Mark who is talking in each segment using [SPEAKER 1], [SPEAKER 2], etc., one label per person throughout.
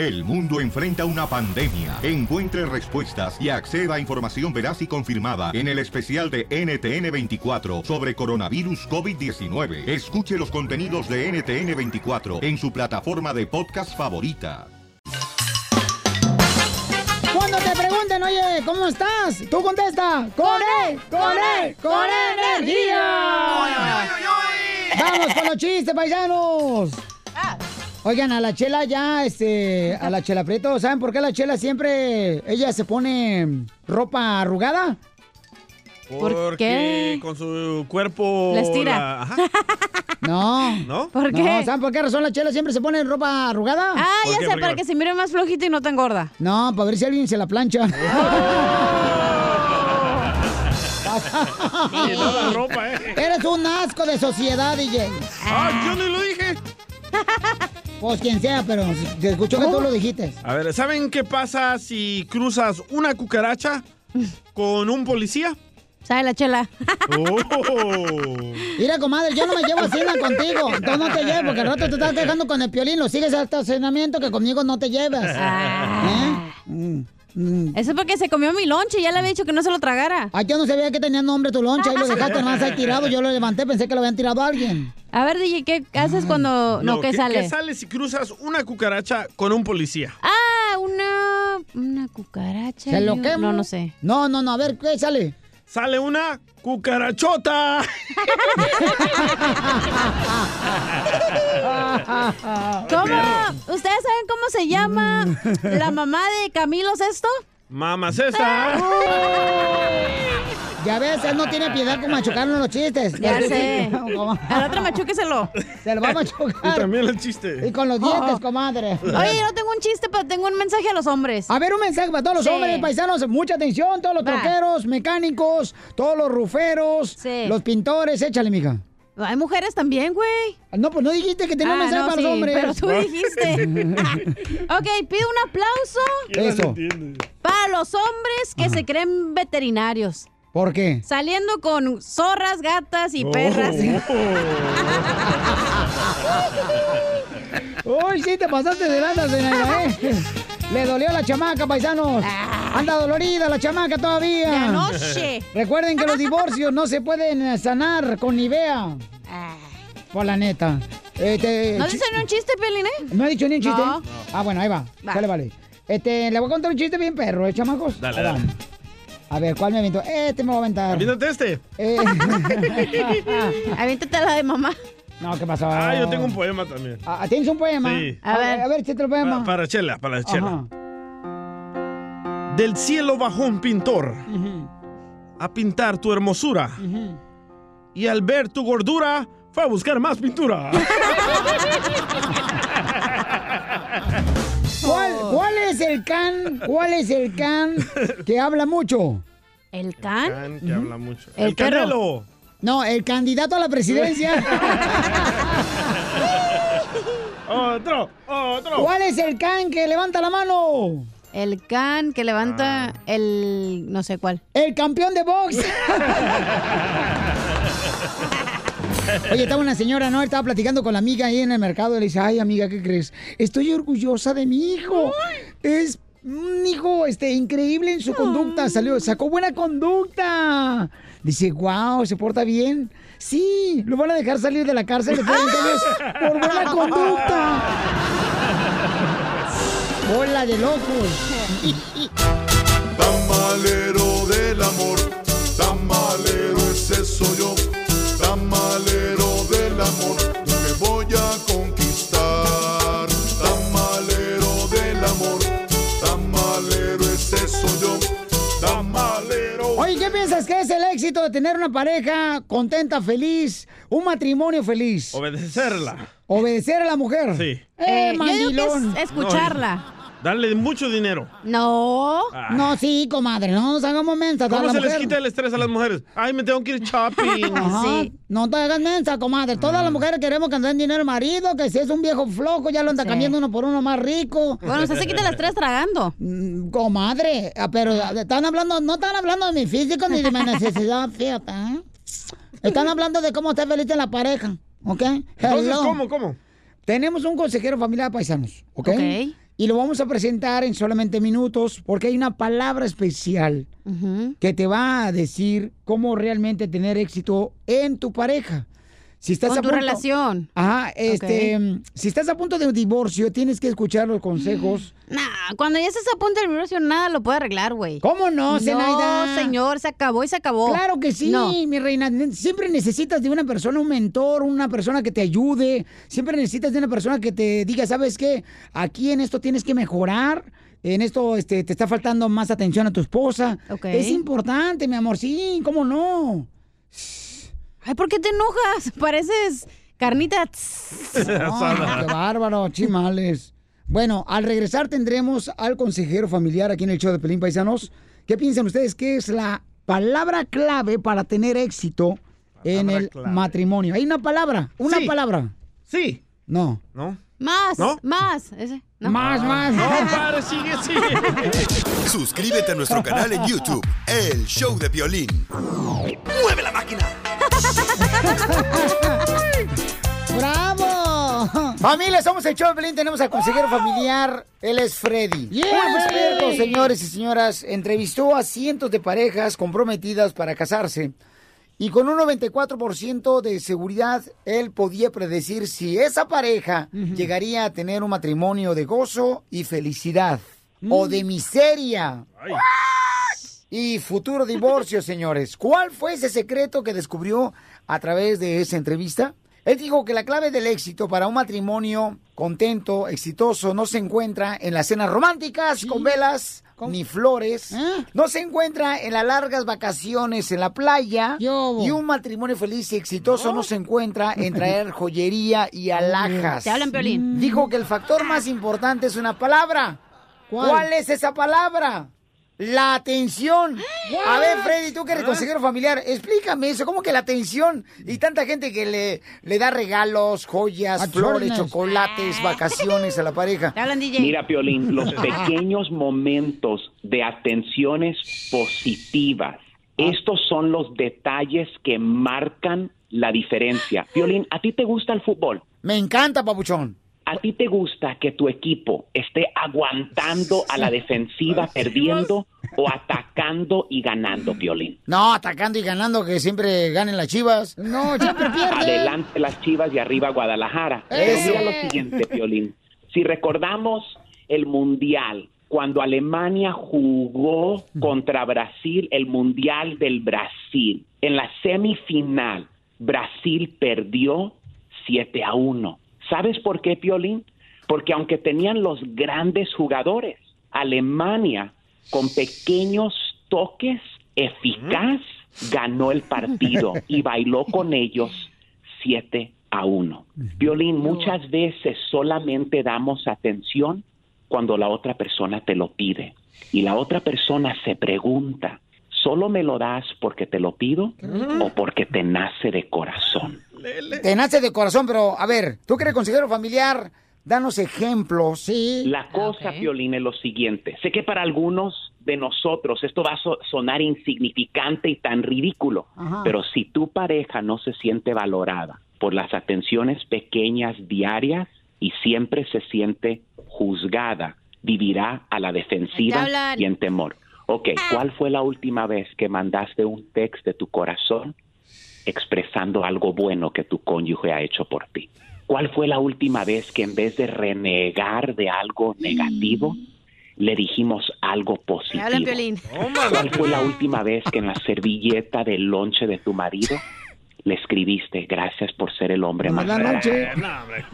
[SPEAKER 1] El mundo enfrenta una pandemia. Encuentre respuestas y acceda a información veraz y confirmada en el especial de NTN24 sobre coronavirus COVID-19. Escuche los contenidos de NTN24 en su plataforma de podcast favorita.
[SPEAKER 2] Cuando te pregunten, oye, ¿cómo estás? Tú contesta, ¡Con E! ¡Con E! ¡Con energía! ¡Vamos con los chistes, paisanos! Oigan, a la chela ya, este, a la chela Prieto, ¿saben por qué la chela siempre, ella se pone ropa arrugada?
[SPEAKER 3] Porque
[SPEAKER 2] qué?
[SPEAKER 3] con su cuerpo...
[SPEAKER 4] La estira.
[SPEAKER 3] la- ajá.
[SPEAKER 2] No.
[SPEAKER 3] ¿No?
[SPEAKER 4] ¿Por qué?
[SPEAKER 2] No, ¿saben por qué razón la chela siempre se pone ropa arrugada?
[SPEAKER 4] Ah,
[SPEAKER 3] ¿Por
[SPEAKER 4] ya
[SPEAKER 3] qué?
[SPEAKER 4] sé,
[SPEAKER 3] ¿Por qué?
[SPEAKER 4] para que se mire más flojito y no tan gorda.
[SPEAKER 2] No, para ver si alguien se la plancha.
[SPEAKER 3] Y no la ropa, ¿eh?
[SPEAKER 2] Eres un asco de sociedad, DJ.
[SPEAKER 3] Ah, yo ni lo dije.
[SPEAKER 2] Pues quien sea, pero se escuchó que tú lo dijiste.
[SPEAKER 3] A ver, ¿saben qué pasa si cruzas una cucaracha con un policía?
[SPEAKER 4] ¿Sabe la chela?
[SPEAKER 3] Oh.
[SPEAKER 2] Mira, comadre, yo no me llevo así contigo. Tú no te llevo, porque al rato te estás quejando con el piolín. Lo sigues al estacionamiento que conmigo no te llevas.
[SPEAKER 4] Ah.
[SPEAKER 2] ¿Eh? Mm, mm.
[SPEAKER 4] Eso es porque se comió mi lonche. Ya le había dicho que no se lo tragara.
[SPEAKER 2] Ay, yo no sabía que tenía nombre tu loncha. Ahí lo dejaste más ahí tirado. Yo lo levanté, pensé que lo habían tirado a alguien.
[SPEAKER 4] A ver, DJ, ¿qué haces cuando... No, ¿qué, sale?
[SPEAKER 3] ¿Qué sale si cruzas una cucaracha con un policía?
[SPEAKER 4] Ah, una... Una cucaracha.
[SPEAKER 2] ¿Se lo quemo?
[SPEAKER 4] No, no sé.
[SPEAKER 2] No, no, no. A ver, ¿qué sale?
[SPEAKER 3] Sale una cucarachota.
[SPEAKER 4] ¿Cómo? ¿Ustedes saben cómo se llama la mamá de Camilo Sesto?
[SPEAKER 3] Mamá César.
[SPEAKER 2] Ya ves, él no tiene piedad con machucarnos los chistes.
[SPEAKER 4] Ya sé. Al otro machúqueselo.
[SPEAKER 2] Se lo va a
[SPEAKER 3] Y
[SPEAKER 2] machucar.
[SPEAKER 3] también el chiste.
[SPEAKER 2] Y con los dientes, comadre.
[SPEAKER 4] Oye, yo no tengo un chiste, pero tengo un mensaje a los hombres.
[SPEAKER 2] A ver, un mensaje para todos los
[SPEAKER 4] Sí.
[SPEAKER 2] hombres paisanos. Mucha atención, todos los
[SPEAKER 4] Va.
[SPEAKER 2] troqueros, mecánicos, todos los ruferos,
[SPEAKER 4] Sí.
[SPEAKER 2] los pintores. Échale, mija.
[SPEAKER 4] Hay mujeres también, güey.
[SPEAKER 2] No, pues no dijiste que tenía un
[SPEAKER 4] Ah,
[SPEAKER 2] mensaje
[SPEAKER 4] no,
[SPEAKER 2] para
[SPEAKER 4] sí,
[SPEAKER 2] los hombres.
[SPEAKER 4] pero tú dijiste. ok, pido un aplauso
[SPEAKER 3] ¿Quién las
[SPEAKER 2] Eso.
[SPEAKER 4] para los hombres que se creen veterinarios.
[SPEAKER 2] ¿Por qué?
[SPEAKER 4] Saliendo con zorras, gatas y perras.
[SPEAKER 3] Oh.
[SPEAKER 2] Uy, sí, te pasaste de lana, señora, ¿eh? Le dolió la chamaca, paisanos. Anda dolorida la chamaca todavía.
[SPEAKER 4] De anoche.
[SPEAKER 2] Recuerden que los divorcios no se pueden sanar con Nivea.
[SPEAKER 4] Ah.
[SPEAKER 2] Por la neta. Este,
[SPEAKER 4] ¿No
[SPEAKER 2] chi-
[SPEAKER 4] dicen un chiste, Pelín, eh?
[SPEAKER 2] ¿No ha dicho ni un chiste?
[SPEAKER 4] No.
[SPEAKER 2] Ah, bueno, ahí va.
[SPEAKER 4] Va.
[SPEAKER 2] Sale, vale. Este, le voy a contar un chiste bien perro, ¿eh, chamacos?
[SPEAKER 3] Dale, dale.
[SPEAKER 2] A ver, ¿cuál me aventó? Este me va a aventar.
[SPEAKER 3] Aviéntate este.
[SPEAKER 2] Eh,
[SPEAKER 4] Aviéntate la de mamá.
[SPEAKER 2] no, ¿qué pasó?
[SPEAKER 3] Ah, yo tengo un poema también.
[SPEAKER 2] Ah, ¿Tienes un poema?
[SPEAKER 3] Sí.
[SPEAKER 2] A,
[SPEAKER 4] A
[SPEAKER 2] ver, a ver, échate el poema.
[SPEAKER 3] Pa- para Chela, para Chela.
[SPEAKER 2] Ajá.
[SPEAKER 3] Del cielo bajó un pintor a pintar tu hermosura. Y al ver tu gordura, fue a buscar más pintura.
[SPEAKER 2] ¿Cuál, ¿Cuál es el can? ¿Cuál es el can que habla mucho?
[SPEAKER 4] ¿El can?
[SPEAKER 3] Can, que habla mucho.
[SPEAKER 4] El
[SPEAKER 3] canelo.
[SPEAKER 2] No, el candidato a la presidencia.
[SPEAKER 3] Otro, otro.
[SPEAKER 2] ¿Cuál es el can que levanta la mano?
[SPEAKER 4] El can que levanta el... no sé cuál.
[SPEAKER 2] El campeón de box. Oye, estaba una señora, ¿no? Estaba platicando con la amiga ahí en el mercado y le dice, ay, amiga, ¿qué crees? Estoy orgullosa de mi hijo. Es un hijo este, increíble en su conducta. Salió, sacó buena conducta. Dice, wow, ¿se porta bien? Sí, lo van a dejar salir de la cárcel de 30 años por buena conducta. Hola de locos.
[SPEAKER 5] Tamalero del amor, tamalero ese soy yo,
[SPEAKER 2] Oye, ¿qué es el éxito de tener una pareja contenta, feliz, un matrimonio feliz?
[SPEAKER 3] Obedecerla.
[SPEAKER 2] Obedecer a la mujer.
[SPEAKER 3] Sí.
[SPEAKER 2] Eh,
[SPEAKER 4] Eh, yo digo que es escucharla.
[SPEAKER 3] Darle mucho dinero.
[SPEAKER 4] No.
[SPEAKER 3] Ah.
[SPEAKER 2] No, sí, comadre, no nos hagamos mensa.
[SPEAKER 3] ¿Cómo se les quita el estrés a las mujeres? Ay, me tengo que ir shopping.
[SPEAKER 2] Ajá,
[SPEAKER 4] Sí.
[SPEAKER 2] No te hagas mensa, comadre. Todas las mujeres queremos que nos den dinero al marido, que si es un viejo flojo, ya lo anda
[SPEAKER 4] Sí.
[SPEAKER 2] cambiando uno por uno más rico.
[SPEAKER 4] Bueno, usted se quita las tres tragando.
[SPEAKER 2] Mm, Comadre, ah, pero están hablando, no están hablando de mi físico ni de mi necesidad, fíjate, ¿eh? Están hablando de cómo estar feliz en la pareja, ¿ok?
[SPEAKER 3] Entonces. ¿cómo, cómo?
[SPEAKER 2] Tenemos un consejero familiar paisanos, ¿ok?
[SPEAKER 4] Ok.
[SPEAKER 2] Y lo vamos a presentar en solamente minutos porque hay una palabra especial que te va a decir cómo realmente tener éxito en tu pareja. Si estás
[SPEAKER 4] Con
[SPEAKER 2] a
[SPEAKER 4] tu
[SPEAKER 2] punto-
[SPEAKER 4] relación.
[SPEAKER 2] Ajá, este, si estás a punto de un divorcio, tienes que escuchar los consejos.
[SPEAKER 4] Nah, cuando ya estás a punto del divorcio, nada lo puede arreglar, güey.
[SPEAKER 2] ¿Cómo no, Zenaida?
[SPEAKER 4] No, señor, se acabó y se acabó.
[SPEAKER 2] Claro que sí,
[SPEAKER 4] No.
[SPEAKER 2] mi reina. Siempre necesitas de una persona, un mentor, una persona que te ayude. Siempre necesitas de una persona que te diga, ¿sabes qué? Aquí en esto tienes que mejorar. En esto este, te está faltando más atención a tu esposa.
[SPEAKER 4] Ok.
[SPEAKER 2] Es importante, mi amor. Sí, ¿cómo no?
[SPEAKER 4] Ay, ¿por qué te enojas? Pareces carnita.
[SPEAKER 2] Ah, qué bárbaro, chimales. Bueno, al regresar tendremos al consejero familiar aquí en el show de Pelín Paisanos. ¿Qué piensan ustedes que es la palabra clave para tener éxito en el
[SPEAKER 3] clave.
[SPEAKER 2] matrimonio? Hay una palabra, una
[SPEAKER 3] Sí.
[SPEAKER 2] palabra.
[SPEAKER 3] Sí.
[SPEAKER 2] No.
[SPEAKER 3] ¿No?
[SPEAKER 4] Más,
[SPEAKER 3] ¿No?
[SPEAKER 4] más. Ese. No.
[SPEAKER 2] Más, más.
[SPEAKER 3] No, padre, sigue, sigue.
[SPEAKER 6] Suscríbete a nuestro canal en YouTube, El Show de Violín. ¡Mueve la máquina!
[SPEAKER 2] ¡Bravo! Familia, somos el show de Pelín, tenemos al consejero familiar, él es Freddy.
[SPEAKER 7] Yeah,
[SPEAKER 2] Un experto,
[SPEAKER 7] Freddy.
[SPEAKER 2] señores y señoras, entrevistó a cientos de parejas comprometidas para casarse. Y con un 94% de seguridad, él podía predecir si esa pareja llegaría a tener un matrimonio de gozo y felicidad. O de miseria. Y futuro divorcio, señores. ¿Cuál fue ese secreto que descubrió a través de esa entrevista? Él dijo que la clave del éxito para un matrimonio contento, exitoso, no se encuentra en las cenas románticas con velas ni flores. No se encuentra en las largas vacaciones en la playa. Y un matrimonio feliz y exitoso no, se encuentra en traer joyería y alhajas.
[SPEAKER 4] Te hablan.
[SPEAKER 2] Dijo que el factor más importante es una palabra.
[SPEAKER 4] ¿Cuál?
[SPEAKER 2] ¿Cuál es esa palabra? La atención. A ver, Freddy, tú que eres consejero familiar, explícame eso. ¿Cómo que la atención? Y tanta gente que le, le da regalos, joyas, flores, chocolates, vacaciones a la pareja.
[SPEAKER 8] Mira, Piolín, los pequeños momentos de atenciones positivas, estos son los detalles que marcan la diferencia. Piolín, ¿a ti te gusta el fútbol?
[SPEAKER 2] Me encanta, papuchón.
[SPEAKER 8] ¿A ti te gusta que tu equipo esté aguantando a la defensiva perdiendo o atacando y ganando, Piolín?
[SPEAKER 2] No, atacando y ganando, que siempre ganen las chivas. No, siempre pierden.
[SPEAKER 8] Adelante las Chivas y arriba Guadalajara. Pero mira lo siguiente, Piolín. Si recordamos el Mundial, cuando Alemania jugó contra Brasil, el Mundial del Brasil, en la semifinal, Brasil perdió 7 a 1. ¿Sabes por qué, Piolín? Porque aunque tenían los grandes jugadores, Alemania, con pequeños toques, eficaz, ganó el partido y bailó con ellos 7 a 1. Violín, muchas veces solamente damos atención cuando la otra persona te lo pide y la otra persona se pregunta, ¿solo me lo das porque te lo pido o porque te nace de corazón?
[SPEAKER 2] Te nace de corazón, pero a ver, tú que eres consejero familiar, danos ejemplos. Sí.
[SPEAKER 8] La cosa, Piolín, es lo siguiente. Sé que para algunos de nosotros esto va a so- sonar insignificante y tan ridículo,
[SPEAKER 7] Ajá.
[SPEAKER 8] pero si tu pareja no se siente valorada por las atenciones pequeñas diarias y siempre se siente juzgada, vivirá a la defensiva y en temor. Ok, ¿cuál fue la última vez que mandaste un text de tu corazón expresando algo bueno que tu cónyuge ha hecho por ti? ¿Cuál fue la última vez que en vez de renegar de algo negativo, le dijimos algo positivo? ¿Cuál fue la última vez que en la servilleta del lonche de tu marido le escribiste gracias por ser el hombre más
[SPEAKER 2] noches.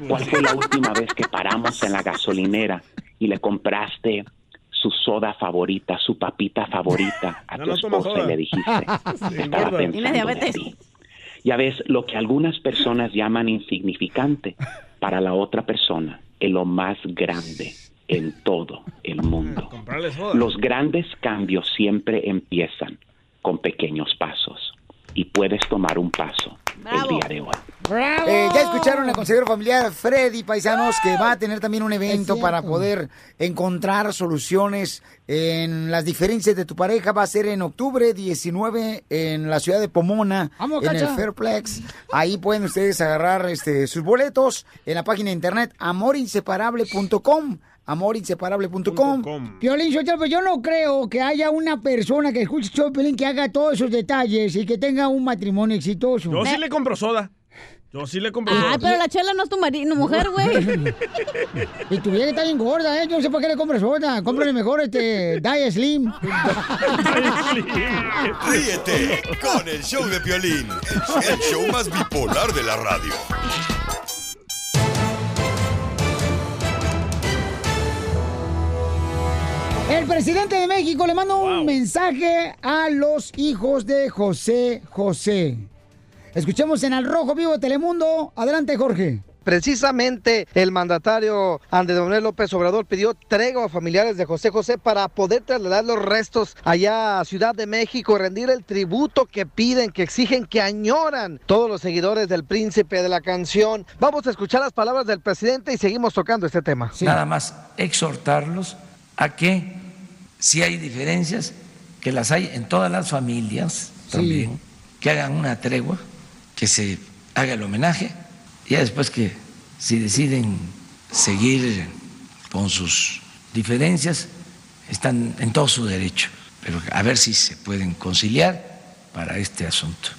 [SPEAKER 8] ¿Cuál fue la última vez que paramos en la gasolinera y le compraste su soda favorita, su papita favorita a
[SPEAKER 7] No,
[SPEAKER 8] tu
[SPEAKER 7] no
[SPEAKER 8] esposa y le dijiste,
[SPEAKER 7] Sí,
[SPEAKER 8] estaba pensando
[SPEAKER 7] Tiene
[SPEAKER 8] en ti"? Ya ves, lo que algunas personas llaman insignificante, para la otra persona es lo más grande en todo el mundo.
[SPEAKER 3] Soda.
[SPEAKER 8] Los grandes cambios siempre empiezan con pequeños pasos y puedes tomar un paso el día de hoy.
[SPEAKER 2] Eh, ya escucharon al consejero familiar Freddy Paisanos que va a tener también un evento para poder encontrar soluciones en las diferencias de tu pareja. Va a ser en octubre 19 en la ciudad de Pomona,
[SPEAKER 7] Vamos,
[SPEAKER 2] en el. Fairplex. Ahí pueden ustedes agarrar este, sus boletos en la página de internet amoriinseparable.com. amorinseparable.com. Piolín, Sotelo, pues yo no creo que haya una persona que escuche el show de Piolín que haga todos esos detalles y que tenga un matrimonio exitoso.
[SPEAKER 3] Yo sí le compro soda. Yo sí le compro
[SPEAKER 4] Ay,
[SPEAKER 3] soda.
[SPEAKER 4] pero la chela no es tu marido, mujer, güey.
[SPEAKER 2] Y tu vieja está bien gorda, ¿eh? Yo no sé para qué le compras soda. Cómprale mejor este Diet Slim.
[SPEAKER 6] Ríete con el show de Piolín, el show más bipolar de la radio.
[SPEAKER 2] El presidente de México le manda un mensaje a los hijos de José José. Escuchemos en Al Rojo Vivo de Telemundo. Adelante, Jorge.
[SPEAKER 7] Precisamente el mandatario Andrés Manuel López Obrador pidió tregua a familiares de José José para poder trasladar los restos allá a Ciudad de México, rendir el tributo que piden, que exigen, que añoran todos los seguidores del príncipe de la canción. Vamos a escuchar las palabras del presidente y seguimos tocando este tema.
[SPEAKER 9] Nada más exhortarlos a que si hay diferencias, que las hay en todas las familias también, que hagan una tregua, que se haga el homenaje, y ya después que si deciden seguir con sus diferencias, están en todo su derecho, pero a ver si se pueden conciliar para este asunto.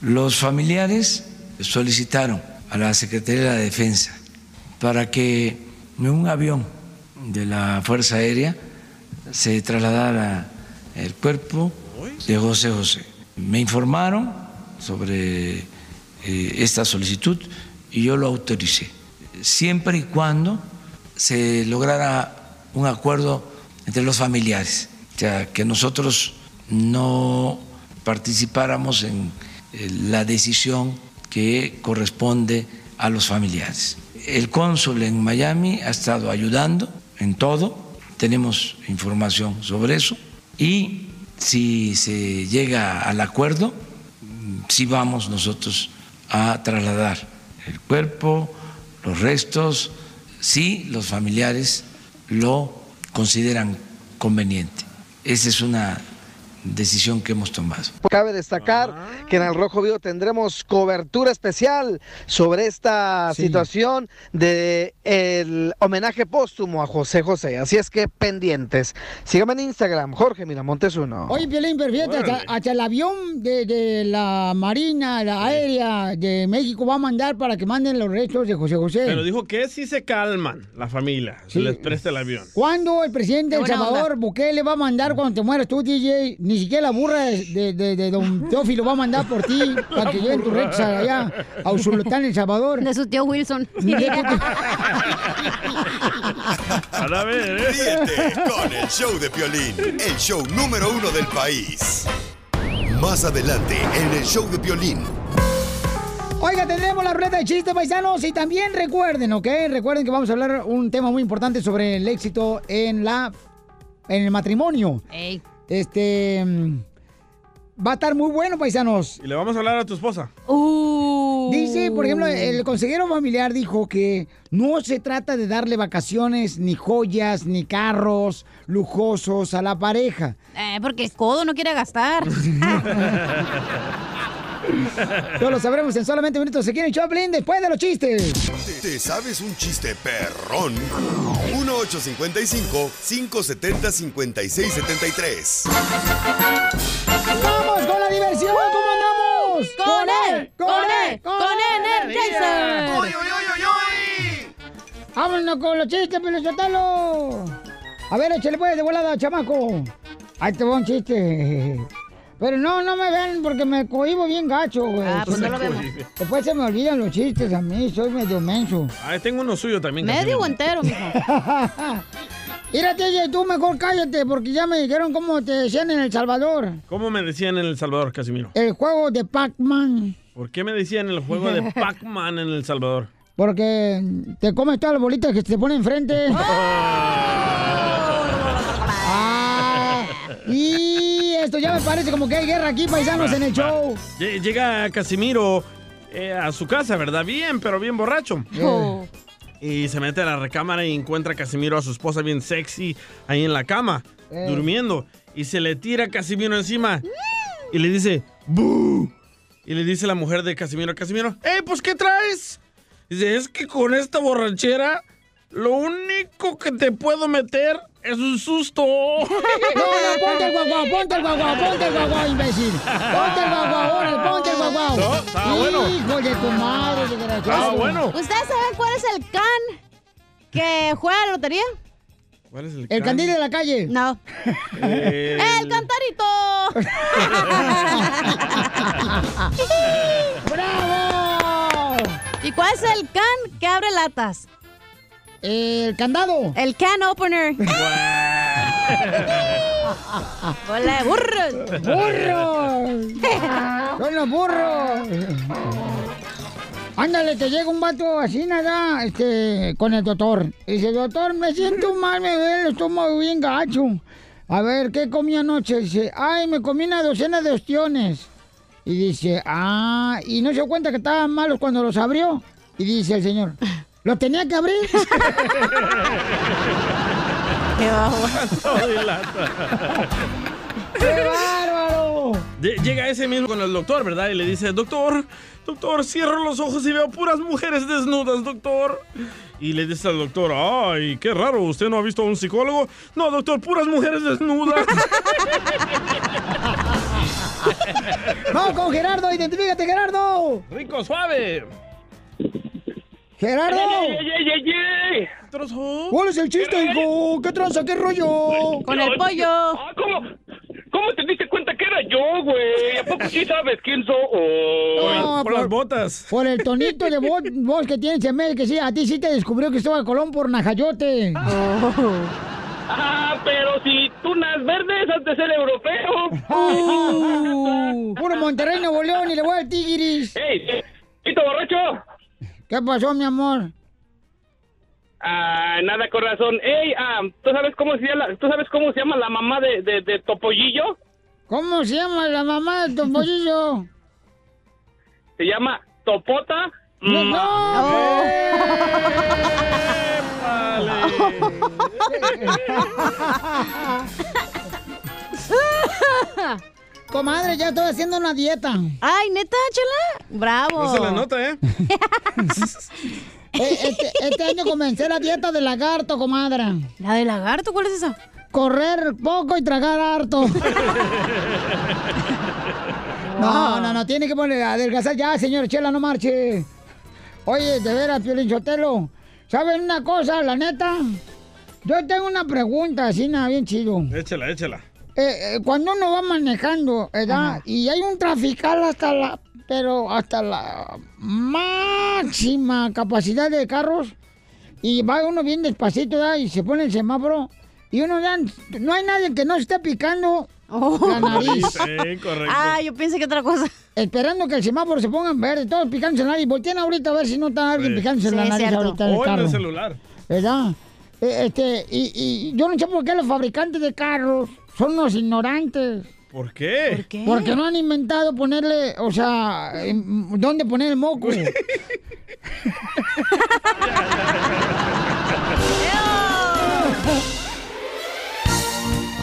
[SPEAKER 9] Los familiares solicitaron a la Secretaría de la Defensa para que en un avión de la Fuerza Aérea se trasladara el cuerpo de José José. Me informaron sobre eh, esta solicitud y yo lo autoricé, siempre y cuando se lograra un acuerdo entre los familiares, o sea, que nosotros no participáramos en eh, la decisión que corresponde a los familiares. El cónsul en Miami ha estado ayudando en todo, tenemos información sobre eso y si se llega al acuerdo, sí vamos nosotros a trasladar el cuerpo, los restos, si los familiares lo consideran conveniente. Esa es una decisión que hemos tomado.
[SPEAKER 7] Cabe destacar que en el Rojo Vivo tendremos cobertura especial sobre esta situación de el homenaje póstumo a José José. Así es que pendientes. Síganme en Instagram, Jorge Miramontes uno.
[SPEAKER 2] Oye, Piolín, pero fíjate, hasta, hasta el avión de, de la Marina, la aérea de México va a mandar para que manden los restos de José José.
[SPEAKER 3] Pero dijo que si se calman la familia, se les presta el avión.
[SPEAKER 2] ¿Cuándo el presidente de El
[SPEAKER 3] Qué buena
[SPEAKER 2] Salvador, Bukele, va a mandar cuando te mueras tú, DJ? Ni siquiera la burra de, de, de- de don Teófilo va a mandar por ti para que lleven tu rex allá a Usulután, El Salvador.
[SPEAKER 4] De su tío Wilson.
[SPEAKER 3] A ver, ¿eh?
[SPEAKER 6] Ríete con el show de Piolín, el show número uno del país. Más adelante en el show de Piolín.
[SPEAKER 2] Oiga, tendremos la ruleta de chistes, paisanos. Y también recuerden, ¿ok? Recuerden que vamos a hablar un tema muy importante sobre el éxito en la en el matrimonio. Este mm, va a estar muy bueno, paisanos.
[SPEAKER 3] Y le vamos a hablar a tu esposa.
[SPEAKER 2] Dice, por ejemplo, el consejero familiar dijo que no se trata de darle vacaciones, ni joyas, ni carros lujosos a la pareja.
[SPEAKER 4] Eh, porque es codo, no quiere gastar.
[SPEAKER 2] Todo lo sabremos en solamente minutos. Se quiere Choplin después de los chistes.
[SPEAKER 6] ¿Te sabes un chiste perrón? 1-855-570-5673.
[SPEAKER 2] ¡Vamos con la diversión! ¿Cómo andamos?
[SPEAKER 4] ¡Con él! ¡Con él! ¡Con Energizer!
[SPEAKER 2] ¡Uy, ¡Vámonos con los chistes, Pelizotelo! A ver, échale pues de volada, chamaco. Ahí te va un chiste. Pero no, no me ven porque me cohibo bien gacho, güey.
[SPEAKER 4] Ah, pues no lo vemos.
[SPEAKER 2] Después se me olvidan los chistes a mí, soy medio menso.
[SPEAKER 3] Ahí tengo uno suyo también.
[SPEAKER 4] Medio o entero, mijo.
[SPEAKER 2] Mira, TJ, tú mejor cállate porque ya me dijeron cómo te decían en El Salvador.
[SPEAKER 3] ¿Cómo me decían en El Salvador, Casimiro?
[SPEAKER 2] El juego de Pac-Man.
[SPEAKER 3] ¿Por qué me decían el juego de Pac-Man en El Salvador?
[SPEAKER 2] Porque te comes todas las bolitas que se te ponen enfrente. Ah, y esto ya me parece como que hay guerra aquí, paisanos, en el show.
[SPEAKER 3] Lle- Llega Casimiro eh, a su casa, ¿verdad? Bien, pero bien borracho.
[SPEAKER 2] Oh.
[SPEAKER 3] Y se mete a la recámara y encuentra a Casimiro a su esposa bien sexy ahí en la cama,
[SPEAKER 2] Eh.
[SPEAKER 3] durmiendo. Y se le tira Casimiro encima. Y le dice, ¡Bú! Y le dice la mujer de Casimiro, Casimiro, ¡Ey, pues qué traes! Dice, es que con esta borrachera lo único que te puedo meter es un susto.
[SPEAKER 2] No, no, ponte el guaguao, ponte el guaguao, ponte el guaguao, imbécil. Ponte el guaguao, ahora, ponte el guaguao.
[SPEAKER 3] No, estaba bueno.
[SPEAKER 2] Hijo de tu madre, desgraciado.
[SPEAKER 3] Ah, bueno.
[SPEAKER 4] ¿Ustedes saben cuál es el can que juega la lotería?
[SPEAKER 3] ¿Cuál es el,
[SPEAKER 2] El
[SPEAKER 3] can?
[SPEAKER 2] candil de la calle.
[SPEAKER 4] No.
[SPEAKER 3] El-
[SPEAKER 4] ¡El cantarito!
[SPEAKER 2] ¡Bravo!
[SPEAKER 4] ¿Y cuál es el can que abre latas?
[SPEAKER 2] El candado.
[SPEAKER 4] El can opener. ¡Hola, burros!
[SPEAKER 2] ¡Burros! ¡Son los burros! Ándale, te llega un vato así, nada, este, con el doctor. Y dice, doctor, me siento mal, me duele el estómago bien gacho. A ver, ¿qué comí anoche? Dice, ay, me comí una docena de ostiones. Y dice, ah, y no se dio cuenta que estaban malos cuando los abrió. Y dice el señor, ¿los tenía que abrir?
[SPEAKER 4] ¡Qué
[SPEAKER 2] bárbaro!
[SPEAKER 3] Lle- Llega ese mismo con el doctor, ¿verdad? Y le dice, doctor, doctor, cierro los ojos y veo puras mujeres desnudas, doctor. Y le dice al doctor, ay, qué raro, ¿usted no ha visto a un psicólogo? No, doctor, puras mujeres desnudas.
[SPEAKER 2] ¡Vamos con Gerardo! ¡Identifícate, Gerardo!
[SPEAKER 3] Rico, suave.
[SPEAKER 2] ¡Gerardo!
[SPEAKER 3] Trozo.
[SPEAKER 2] ¿Cuál es el chiste, hijo? ¿Qué tranza? ¿Qué rollo?
[SPEAKER 4] ¡Con el pollo!
[SPEAKER 10] Ah, ¿Cómo? ¿Cómo te diste cuenta que era yo, güey? ¿A poco sí sabes quién soy?
[SPEAKER 2] No,
[SPEAKER 3] Por las botas.
[SPEAKER 2] Por el tonito de voz, voz que tienes, se me que sí, a ti sí te descubrió Cristóbal Colón por Najayote.
[SPEAKER 10] Ah, pero si tunas verdes has de ser europeo.
[SPEAKER 2] Uh, puro Monterrey, Nuevo León y le voy al Tigris.
[SPEAKER 10] ¡Ey! ¿Pito borracho?
[SPEAKER 2] ¿Qué pasó, mi amor?
[SPEAKER 10] Ah, nada con razón. Ey, ah, ¿tú sabes cómo se llama, ¿tú sabes cómo se llama la mamá de, de, de Topollillo?
[SPEAKER 2] ¿Cómo se llama la mamá de tu pollillo?
[SPEAKER 10] Se llama Topota.
[SPEAKER 2] No,
[SPEAKER 10] Ma-
[SPEAKER 2] Comadre, ya estoy haciendo una dieta.
[SPEAKER 4] ¡Ay, neta, chela! ¡Bravo!
[SPEAKER 3] No se la nota, ¿eh?
[SPEAKER 2] Eh, Este, este año comencé la dieta de lagarto, comadre.
[SPEAKER 4] ¿La de lagarto? ¿Cuál es esa?
[SPEAKER 2] Correr poco y tragar harto. No, no, no, tiene que poner adelgazar ya, señor Chela, no marche. Oye, de veras, Piolín Sotelo, ¿saben una cosa, la neta? Yo tengo una pregunta, así nada, bien chido.
[SPEAKER 3] Échala, échala.
[SPEAKER 2] Eh, eh, cuando uno va manejando, ¿verdad? Y hay un trafical hasta la, pero hasta la máxima capacidad de carros, y va uno bien despacito, ¿verdad? Y se pone el semáforo, y uno ya, no hay nadie que no se esté picando la nariz.
[SPEAKER 3] Sí, correcto.
[SPEAKER 4] Ah, yo pensé que otra cosa.
[SPEAKER 2] Esperando que el semáforo se ponga en verde, todos picándose en la nariz. Volteen ahorita a ver si no está alguien
[SPEAKER 3] Sí.
[SPEAKER 2] picándose en la
[SPEAKER 4] Sí,
[SPEAKER 2] nariz
[SPEAKER 4] cierto.
[SPEAKER 2] ahorita en el
[SPEAKER 3] O en el celular.
[SPEAKER 2] ¿Verdad? Eh, Este, y, y yo no sé por qué los fabricantes de carros son unos ignorantes.
[SPEAKER 3] ¿Por qué?
[SPEAKER 4] ¿Por qué?
[SPEAKER 2] Porque no han inventado ponerle, o sea, em, dónde poner el moco.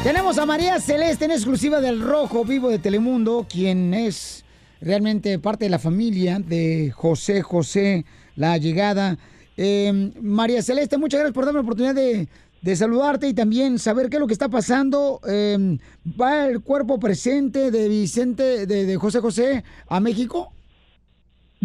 [SPEAKER 2] Tenemos a María Celeste en exclusiva del Rojo Vivo de Telemundo, quien es realmente parte de la familia de José José, la llegada. Eh, María Celeste, muchas gracias por darme la oportunidad de, de saludarte y también saber qué es lo que está pasando. Eh, ¿Va el cuerpo presente de Vicente, de, de José José a México?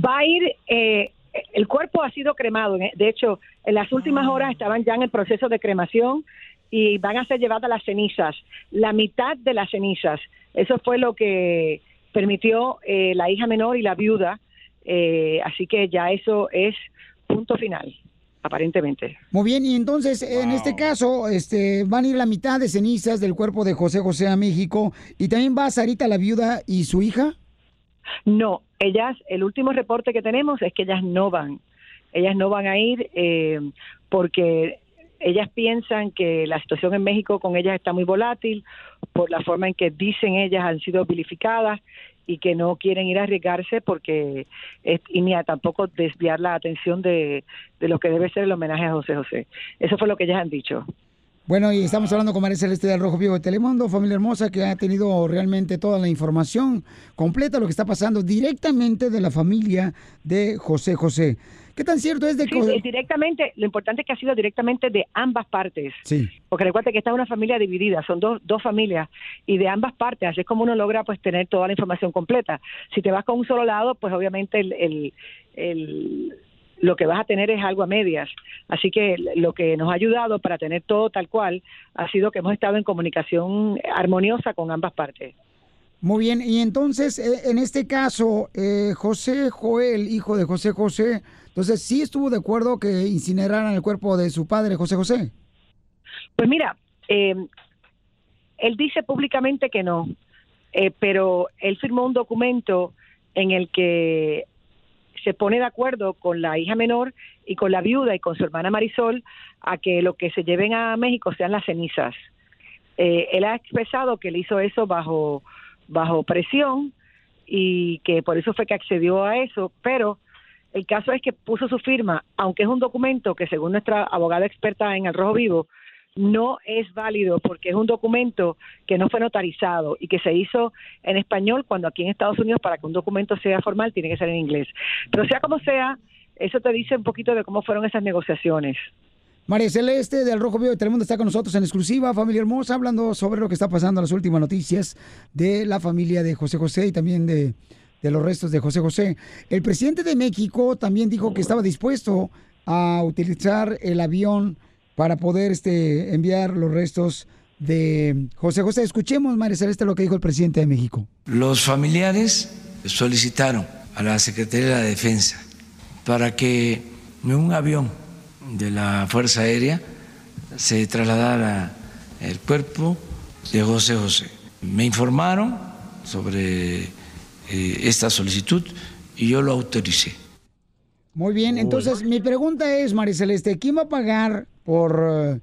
[SPEAKER 11] va a ir, eh, el cuerpo ha sido cremado, eh, de hecho, en las últimas horas estaban ya en el proceso de cremación y van a ser llevadas las cenizas, la mitad de las cenizas. Eso fue lo que permitió eh, la hija menor y la viuda, eh, así que ya eso es punto final, aparentemente.
[SPEAKER 2] Muy bien, y entonces en este caso este, van a ir la mitad de cenizas del cuerpo de José José a México y también va Sarita la viuda y su hija.
[SPEAKER 11] No, ellas, el último reporte que tenemos es que ellas no van. Ellas no van a ir eh, porque ellas piensan que la situación en México con ellas está muy volátil por la forma en que dicen ellas han sido vilificadas y que no quieren ir a arriesgarse porque es, y ni a tampoco desviar la atención de, de lo que debe ser el homenaje a José José. Eso fue lo que ellas han dicho.
[SPEAKER 2] Bueno, y estamos hablando con María Celeste del Rojo Vivo de Telemundo, familia hermosa, que ha tenido realmente toda la información completa, lo que está pasando directamente de la familia de José José. ¿Qué tan cierto es de
[SPEAKER 11] Sí,
[SPEAKER 2] que...
[SPEAKER 11] es directamente, lo importante es que ha sido directamente de ambas partes.
[SPEAKER 2] Sí.
[SPEAKER 11] Porque recuerda que esta es una familia dividida, son dos, dos familias y de ambas partes, así es como uno logra pues tener toda la información completa. Si te vas con un solo lado, pues obviamente el, el, el- lo que vas a tener es algo a medias. Así que lo que nos ha ayudado para tener todo tal cual ha sido que hemos estado en comunicación armoniosa con ambas partes.
[SPEAKER 2] Muy bien, y entonces, eh, en este caso, eh, José Joel, hijo de José José, entonces sí estuvo de acuerdo que incineraran el cuerpo de su padre, José José.
[SPEAKER 11] Pues mira, eh, él dice públicamente que no, eh, pero él firmó un documento en el que se pone de acuerdo con la hija menor y con la viuda y con su hermana Marisol a que lo que se lleven a México sean las cenizas. Eh, él ha expresado que él hizo eso bajo, bajo presión y que por eso fue que accedió a eso, pero el caso es que puso su firma, aunque es un documento que según nuestra abogada experta en el Rojo Vivo, no es válido porque es un documento que no fue notarizado y que se hizo en español cuando aquí en Estados Unidos para que un documento sea formal tiene que ser en inglés. Pero sea como sea, eso te dice un poquito de cómo fueron esas negociaciones.
[SPEAKER 2] María Celeste del Rojo Vivo de Telemundo está con nosotros en exclusiva, familia hermosa, hablando sobre lo que está pasando, las últimas noticias de la familia de José José y también de, de los restos de José José. El presidente de México también dijo que estaba dispuesto a utilizar el avión para poder este, enviar los restos de José José. Escuchemos, María Celeste, lo que dijo el presidente de México.
[SPEAKER 9] Los familiares solicitaron a la Secretaría de la Defensa para que un avión de la Fuerza Aérea se trasladara el cuerpo de José José. Me informaron sobre eh, esta solicitud y yo lo autoricé.
[SPEAKER 2] Muy bien, entonces mi pregunta es, María Celeste, ¿quién va a pagar por eh,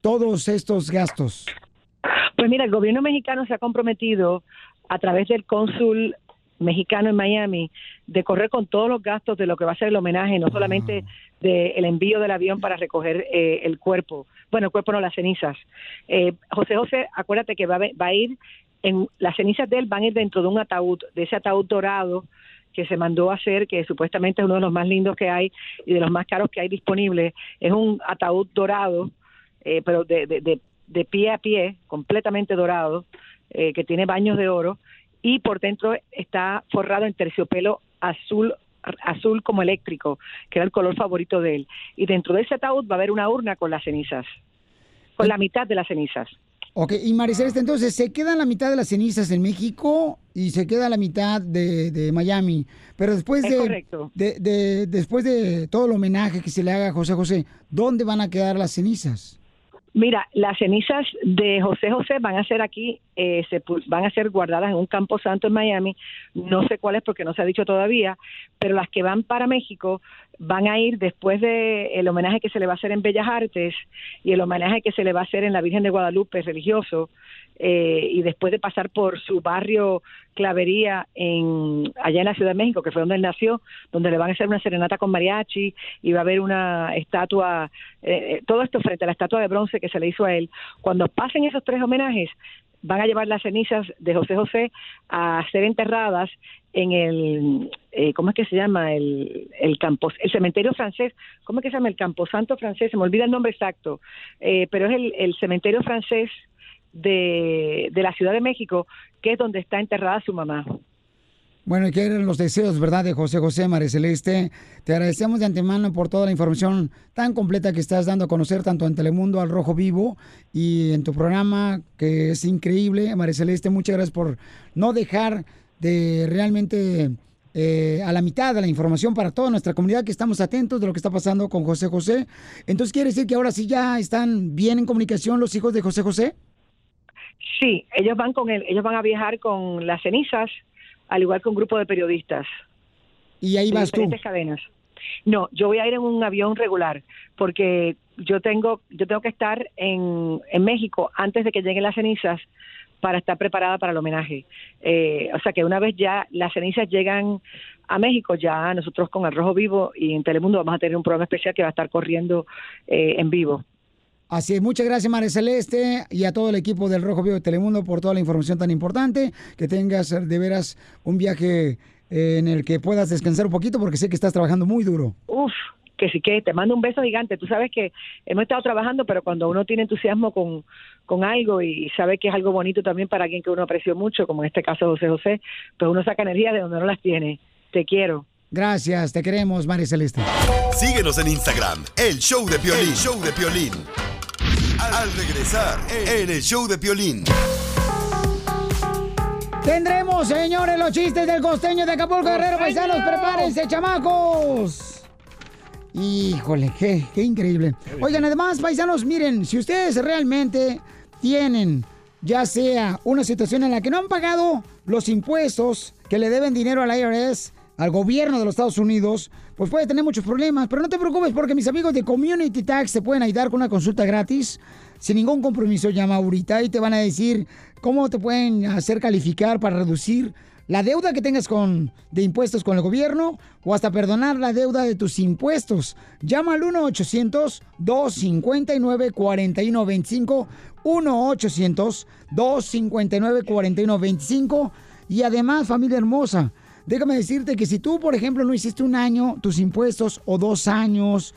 [SPEAKER 2] todos estos gastos?
[SPEAKER 11] Pues mira, el gobierno mexicano se ha comprometido a través del cónsul mexicano en Miami de correr con todos los gastos de lo que va a ser el homenaje, no solamente del envío del avión para recoger eh, el cuerpo, bueno, el cuerpo no, las cenizas. Eh, José José, acuérdate que va a, va a ir, en las cenizas de él van a ir dentro de un ataúd, de ese ataúd dorado que se mandó a hacer, que supuestamente es uno de los más lindos que hay y de los más caros que hay disponibles. Es un ataúd dorado, eh, pero de, de, pie a pie, completamente dorado, eh, que tiene baños de oro y por dentro está forrado en terciopelo azul azul como eléctrico, que era el color favorito de él. Y dentro de ese ataúd va a haber una urna con las cenizas, con la mitad de las cenizas.
[SPEAKER 2] Ok, y María Celeste, entonces, ¿se queda la mitad de las cenizas en México y se queda la mitad de, de Miami? Pero después de, de- después de todo el homenaje que se le haga a José José, ¿dónde van a quedar las cenizas?
[SPEAKER 11] Mira, las cenizas de José José van a ser aquí, eh, se van a ser guardadas en un campo santo en Miami. No sé cuál es porque no se ha dicho todavía, pero las que van para México van a ir después de el homenaje que se le va a hacer en Bellas Artes y el homenaje que se le va a hacer en la Virgen de Guadalupe religioso eh, y después de pasar por su barrio Clavería en allá en la Ciudad de México, que fue donde él nació, donde le van a hacer una serenata con mariachi y va a haber una estatua, eh, eh, todo esto frente a la estatua de bronce que se le hizo a él. Cuando pasen esos tres homenajes, van a llevar las cenizas de José José a ser enterradas en el, eh, ¿cómo es que se llama? El, el campo, el cementerio francés, ¿cómo es que se llama? El camposanto francés, se me olvida el nombre exacto, eh, pero es el, el cementerio francés de, de la Ciudad de México, que es donde está enterrada su mamá.
[SPEAKER 2] Bueno, y que eran los deseos, ¿verdad?, de José José María Celeste. Te agradecemos de antemano por toda la información tan completa que estás dando a conocer tanto en Telemundo al Rojo Vivo y en tu programa, que es increíble. María Celeste, muchas gracias por no dejar de realmente eh, a la mitad de la información para toda nuestra comunidad, que estamos atentos de lo que está pasando con José José. Entonces, ¿quiere decir que ahora sí ya están bien en comunicación los hijos de José José?
[SPEAKER 11] Sí, ellos van con él, ellos van a viajar con las cenizas, al igual que un grupo de periodistas.
[SPEAKER 2] Y ahí vas tú.
[SPEAKER 11] diferentes cadenas. No, yo voy a ir en un avión regular porque yo tengo yo tengo que estar en, en México antes de que lleguen las cenizas para estar preparada para el homenaje. Eh, o sea que una vez ya las cenizas llegan a México, ya nosotros con el Rojo Vivo y en Telemundo vamos a tener un programa especial que va a estar corriendo eh, en vivo.
[SPEAKER 2] Así es, muchas gracias María Celeste y a todo el equipo del Rojo Vivo de Telemundo por toda la información tan importante. Que tengas eh, de veras un viaje eh, en el que puedas descansar un poquito porque sé que estás trabajando muy duro.
[SPEAKER 11] Uf, que sí que te mando un beso gigante. Tú sabes que hemos estado trabajando, pero cuando uno tiene entusiasmo con, con algo y sabe que es algo bonito también para alguien que uno apreció mucho, como en este caso José José, pues uno saca energía de donde no las tiene. Te quiero.
[SPEAKER 2] Gracias, te queremos María Celeste.
[SPEAKER 6] Síguenos en Instagram, el show de Piolín. El show de Piolín. Al regresar, en el show de Piolín.
[SPEAKER 2] Tendremos, señores, los chistes del costeño de Acapulco Guerrero Paisanos. Prepárense, chamacos. Híjole, qué, qué increíble. Oigan, además, paisanos, miren, si ustedes realmente tienen ya sea una situación en la que no han pagado los impuestos que le deben dinero al IRS, al gobierno de los Estados Unidos, pues puede tener muchos problemas. Pero no te preocupes porque mis amigos de Community Tax te pueden ayudar con una consulta gratis. Sin ningún compromiso, llama ahorita y te van a decir cómo te pueden hacer calificar para reducir la deuda que tengas con, de impuestos con el gobierno o hasta perdonar la deuda de tus impuestos. Llama al 1-800-259-4125. 1-800-259-4125. Y además, familia hermosa, déjame decirte que si tú, por ejemplo, no hiciste un año tus impuestos o dos años,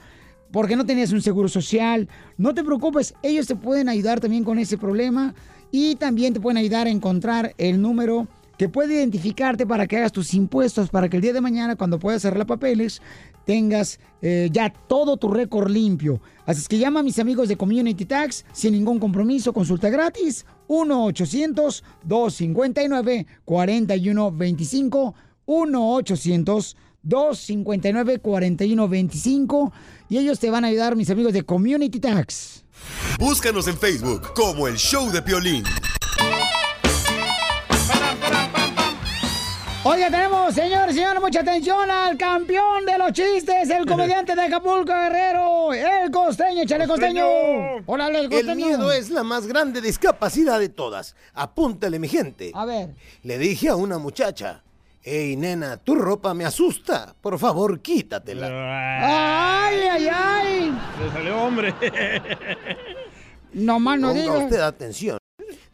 [SPEAKER 2] porque no tenías un seguro social, no te preocupes, ellos te pueden ayudar también con ese problema y también te pueden ayudar a encontrar el número que puede identificarte para que hagas tus impuestos, para que el día de mañana, cuando puedas arreglar papeles, tengas eh, ya todo tu récord limpio. Así es que llama a mis amigos de Community Tax sin ningún compromiso, consulta gratis, 1-800-259-4125, 1-800-259-4125 y ellos te van a ayudar, mis amigos de Community Tax.
[SPEAKER 6] Búscanos en Facebook como el show de Piolín.
[SPEAKER 2] Oiga, tenemos, señores y señores, mucha atención al campeón de los chistes, el comediante de Acapulco Guerrero, el costeño, chale costeño. Hola, el
[SPEAKER 12] El
[SPEAKER 2] costeño.
[SPEAKER 12] miedo es la más grande discapacidad de todas. Apúntale, mi gente.
[SPEAKER 2] A ver.
[SPEAKER 12] Le dije a una muchacha, Ey, nena, tu ropa me asusta. Por favor, quítatela.
[SPEAKER 2] ¡Ay, ay, ay!
[SPEAKER 3] Le salió hombre.
[SPEAKER 2] No más no
[SPEAKER 12] Ponga usted atención.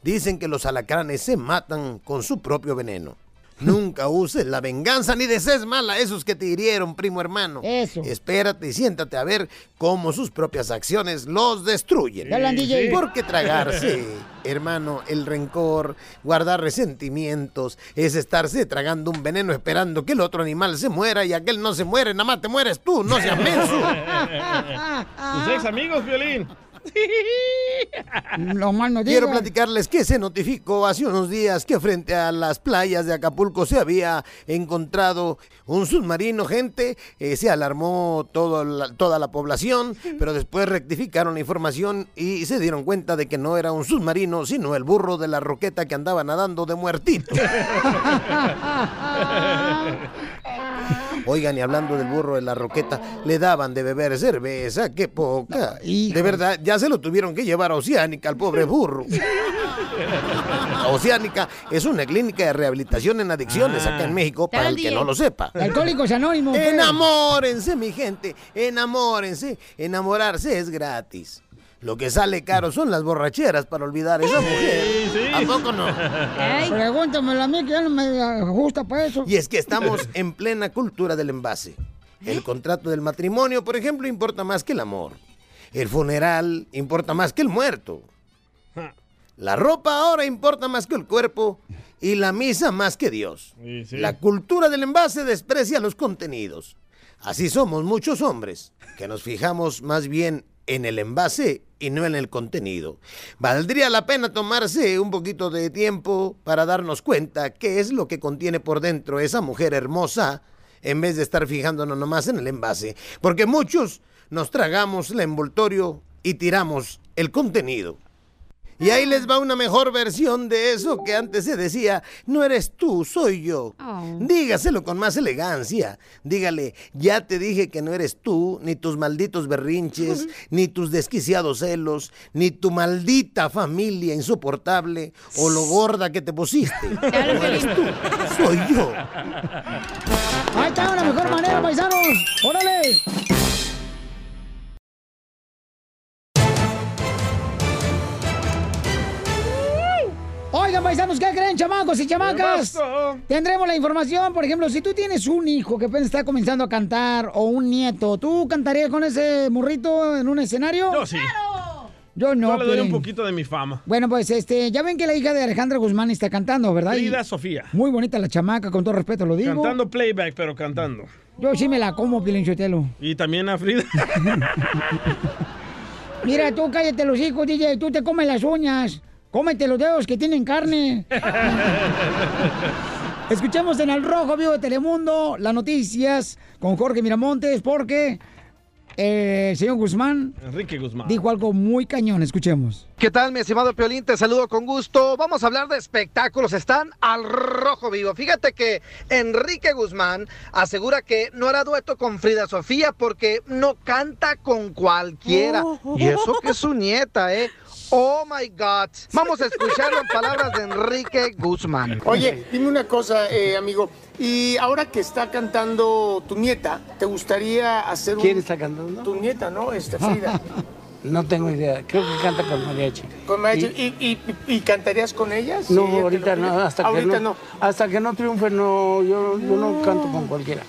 [SPEAKER 12] Dicen que los alacranes se matan con su propio veneno. Nunca uses la venganza ni desees mal a esos que te hirieron, primo hermano.
[SPEAKER 2] Eso.
[SPEAKER 12] Espérate y siéntate a ver cómo sus propias acciones los destruyen.
[SPEAKER 2] DJ.
[SPEAKER 12] Porque tragarse, hermano, el rencor, guardar resentimientos, es estarse tragando un veneno esperando que el otro animal se muera y aquel no se muere, nada más te mueres tú, no seas menso.
[SPEAKER 3] Tus ex amigos, Violín.
[SPEAKER 2] No más no
[SPEAKER 12] Quiero platicarles que se notificó hace unos días que frente a las playas de Acapulco se había encontrado un submarino, gente. eh, se alarmó todo la- toda la población, pero después rectificaron la información y se dieron cuenta de que no era un submarino, sino el burro de la roqueta que andaba nadando de muertito. Oigan, y hablando del burro de la roqueta, le daban de beber cerveza, qué poca. De verdad, ya se lo tuvieron que llevar a Oceánica al pobre burro. Oceánica es una clínica de rehabilitación en adicciones acá en México, para el que no lo sepa.
[SPEAKER 2] Alcohólicos Anónimos.
[SPEAKER 12] Enamórense, mi gente, enamórense. Enamorarse es gratis. Lo que sale caro son las borracheras para olvidar a esa mujer. ¿A poco no?
[SPEAKER 2] Pregúntamelo a mí que ya no me ajusta para eso.
[SPEAKER 12] Y es que estamos en plena cultura del envase. El contrato del matrimonio, por ejemplo, importa más que el amor. El funeral importa más que el muerto. La ropa ahora importa más que el cuerpo y la misa más que Dios.
[SPEAKER 3] Sí, sí.
[SPEAKER 12] La cultura del envase desprecia los contenidos. Así somos muchos hombres, que nos fijamos más bien en el envase y no en el contenido. Valdría la pena tomarse un poquito de tiempo para darnos cuenta qué es lo que contiene por dentro esa mujer hermosa, en vez de estar fijándonos nomás en el envase. Porque muchos nos tragamos el envoltorio y tiramos el contenido. Y ahí les va una mejor versión de eso que antes se decía, no eres tú, soy yo. Dígaselo con más elegancia. Dígale, ya te dije que no eres tú, ni tus malditos berrinches, ni tus desquiciados celos, ni tu maldita familia insoportable o lo gorda que te pusiste. No eres tú, soy yo.
[SPEAKER 2] Ahí está una mejor manera, paisanos. ¡Órale! Oigan, paisanos, ¿qué creen, chamacos y chamacas? Tendremos la información, por ejemplo, si tú tienes un hijo que está comenzando a cantar o un nieto, ¿tú cantarías con ese morrito en un escenario?
[SPEAKER 3] Yo sí.
[SPEAKER 2] Yo no,
[SPEAKER 3] Yo le doy un
[SPEAKER 2] Piolín.
[SPEAKER 3] poquito de mi fama.
[SPEAKER 2] Bueno, pues este, ya ven que la hija de Alejandra Guzmán está cantando, ¿verdad? Y
[SPEAKER 3] Frida Sofía.
[SPEAKER 2] Muy bonita la chamaca, con todo respeto lo digo.
[SPEAKER 3] Cantando playback, pero cantando.
[SPEAKER 2] Yo sí me la como, Piolín Sotelo.
[SPEAKER 3] Y también a Frida.
[SPEAKER 2] Mira, tú cállate los hijos, DJ, tú te comes las uñas. Cómete los dedos que tienen carne. Escuchemos en Al Rojo Vivo de Telemundo las noticias con Jorge Miramontes porque eh, el señor Guzmán
[SPEAKER 3] Enrique Guzmán.
[SPEAKER 2] dijo algo muy cañón. Escuchemos.
[SPEAKER 7] ¿Qué tal, mi estimado Piolín? Te saludo con gusto. Vamos a hablar de espectáculos. Están al rojo vivo. Fíjate que Enrique Guzmán asegura que no hará dueto con Frida Sofía porque no canta con cualquiera. Y eso que es su nieta, ¿eh? Oh my God. Vamos a escucharlo en palabras de Enrique Guzmán.
[SPEAKER 13] Oye, dime una cosa, eh, amigo. Y ahora que está cantando tu nieta, ¿te gustaría hacer un...
[SPEAKER 14] ¿Quién está cantando?
[SPEAKER 13] Tu nieta, ¿no? Este, Frida.
[SPEAKER 14] No tengo idea. Creo que canta con mariachi.
[SPEAKER 13] Con mariachi. ¿Y, y, y- y cantarías con ellas?
[SPEAKER 14] No, ahorita no, hasta que
[SPEAKER 13] Ahorita
[SPEAKER 14] no, Hasta que no triunfe, no, yo, yo no canto con cualquiera.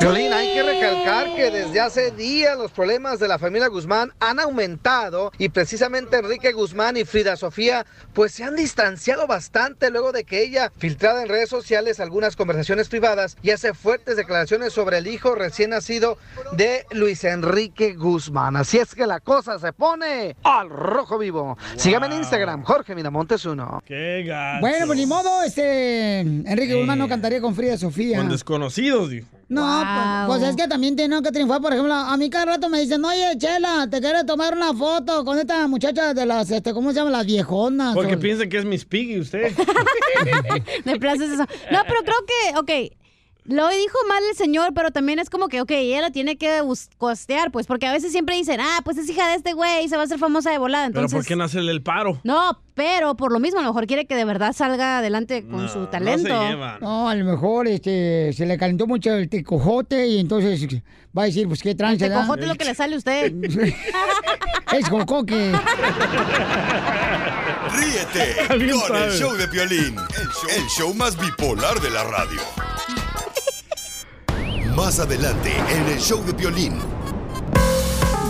[SPEAKER 7] Piolín, hay que recalcar que desde hace días los problemas de la familia Guzmán han aumentado y precisamente Enrique Guzmán y Frida Sofía pues se han distanciado bastante luego de que ella filtrara en redes sociales algunas conversaciones privadas y hace fuertes declaraciones sobre el hijo recién nacido de Luis Enrique Guzmán. Así es que la cosa se pone al rojo vivo. Sígame en Instagram, Jorge Miramontes uno.
[SPEAKER 3] Qué gacho.
[SPEAKER 2] Bueno, pues ni modo, este Enrique Guzmán no cantaría con Frida Sofía.
[SPEAKER 3] Con desconocidos, dijo.
[SPEAKER 2] No, pues, pues es que también tiene que triunfar. Por ejemplo, a mí cada rato me dicen, oye, Chela, te quiero tomar una foto con esta muchacha de las, este, ¿cómo se llama? Las viejonas.
[SPEAKER 3] Porque
[SPEAKER 2] O-
[SPEAKER 3] piensa que es Miss Piggy usted.
[SPEAKER 4] Me place eso. No, pero creo que, ok, lo dijo mal el señor, pero también es como que, ok, ella la tiene que costear, pues, porque a veces siempre dicen, ah, pues es hija de este güey y se va a hacer famosa de volada.
[SPEAKER 3] Pero
[SPEAKER 4] Entonces,
[SPEAKER 3] ¿por qué no hacerle el paro?
[SPEAKER 4] No, pero por lo mismo, a lo mejor quiere que de verdad salga adelante con
[SPEAKER 3] No,
[SPEAKER 4] su
[SPEAKER 3] no se
[SPEAKER 4] talento.
[SPEAKER 3] llevan.
[SPEAKER 2] No, a lo mejor este, se le calentó mucho el tecojote y entonces va a decir, pues qué tranza.
[SPEAKER 4] El es lo que le sale a usted.
[SPEAKER 2] Es jocoque.
[SPEAKER 6] Ríete con el show de Piolín, el show, el show más bipolar de la radio. Más adelante en el show de Piolín.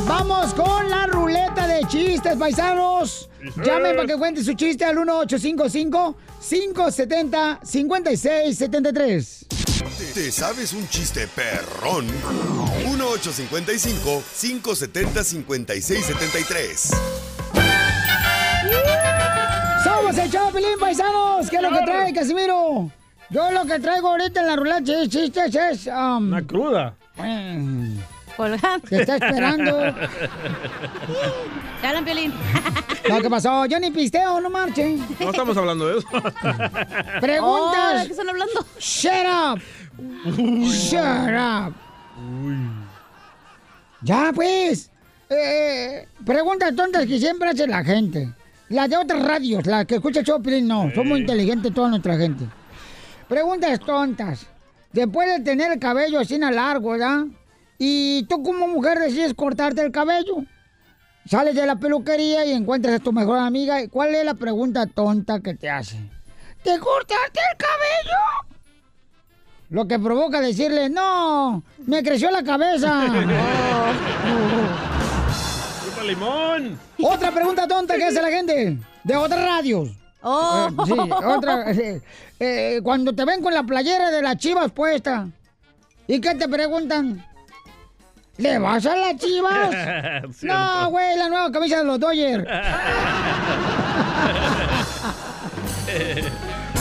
[SPEAKER 2] Vamos con la ruleta de chistes, paisanos. Llamen para que cuente su chiste al 1855-570-5673.
[SPEAKER 6] ¿Te sabes un chiste perrón? 1855-570-5673.
[SPEAKER 2] Somos el Chapilín, paisanos. ¿Qué es lo que trae, Casimiro? Yo lo que traigo ahorita en la ruleta de chistes es... um,
[SPEAKER 3] Una cruda.
[SPEAKER 4] Colgando.
[SPEAKER 2] Te está esperando.
[SPEAKER 4] Te hablan, Piolín.
[SPEAKER 2] No, ¿qué pasó? Yo ni pisteo, no marchen.
[SPEAKER 3] No estamos hablando de eso.
[SPEAKER 2] Preguntas.
[SPEAKER 4] Oh, ¿de qué están hablando?
[SPEAKER 2] Shut up. Shut up. Ya, pues. Eh, preguntas tontas que siempre hace la gente. Las de otras radios, las que escucha Piolín, no. Son muy inteligentes toda nuestra gente. Preguntas tontas. Después de tener el cabello así en largo, ¿verdad? Y tú como mujer decides cortarte el cabello. Sales de la peluquería y encuentras a tu mejor amiga. ¿Y ¿Cuál es la pregunta tonta que te hace? ¿Te cortaste el cabello? Lo que provoca decirle, no, me creció la cabeza.
[SPEAKER 3] ¡Chupa limón!
[SPEAKER 2] Otra pregunta tonta que hace la gente de otras radios.
[SPEAKER 4] Oh.
[SPEAKER 2] Eh, sí, otra. eh, eh, cuando te ven con la playera de las chivas puesta. ¿Y qué te preguntan? ¿Le vas a las chivas? no, güey, la nueva camisa de los Dodgers.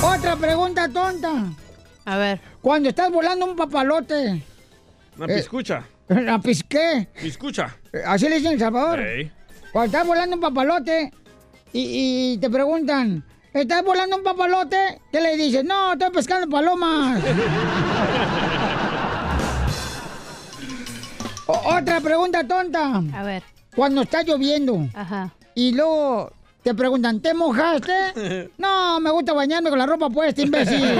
[SPEAKER 2] Otra pregunta tonta.
[SPEAKER 4] A ver.
[SPEAKER 2] Cuando estás volando un papalote.
[SPEAKER 3] Una piscucha.
[SPEAKER 2] ¿La pisqué?
[SPEAKER 3] Piscucha.
[SPEAKER 2] Así le dicen en El Salvador.
[SPEAKER 3] Ey.
[SPEAKER 2] Cuando estás volando un papalote y, y te preguntan, ¿estás volando un papalote? ¿Qué le dices? No, estoy pescando palomas. O- otra pregunta tonta.
[SPEAKER 4] A ver.
[SPEAKER 2] Cuando está lloviendo
[SPEAKER 4] Ajá.
[SPEAKER 2] y luego te preguntan, ¿te mojaste? No, me gusta bañarme con la ropa puesta, imbécil.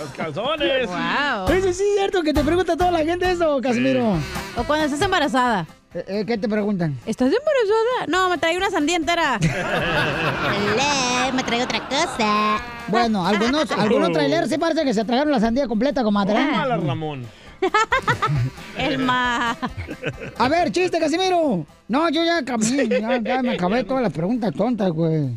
[SPEAKER 3] Los calzones.
[SPEAKER 4] Wow.
[SPEAKER 2] Eso sí es cierto que te pregunta toda la gente eso, Casimiro.
[SPEAKER 4] O cuando estás embarazada.
[SPEAKER 2] Eh, eh, ¿Qué te preguntan?
[SPEAKER 4] ¿Estás embarazada? No, me trae una sandía entera. me trae otra cosa.
[SPEAKER 2] Bueno, algunos, algunos trailers sí parece que se tragaron la sandía completa, comadre.
[SPEAKER 3] Tómala, Ramón.
[SPEAKER 4] El ma.
[SPEAKER 2] A ver, chiste, Casimiro. No, yo ya cambié, ya, ya me acabé todas las preguntas tontas, güey.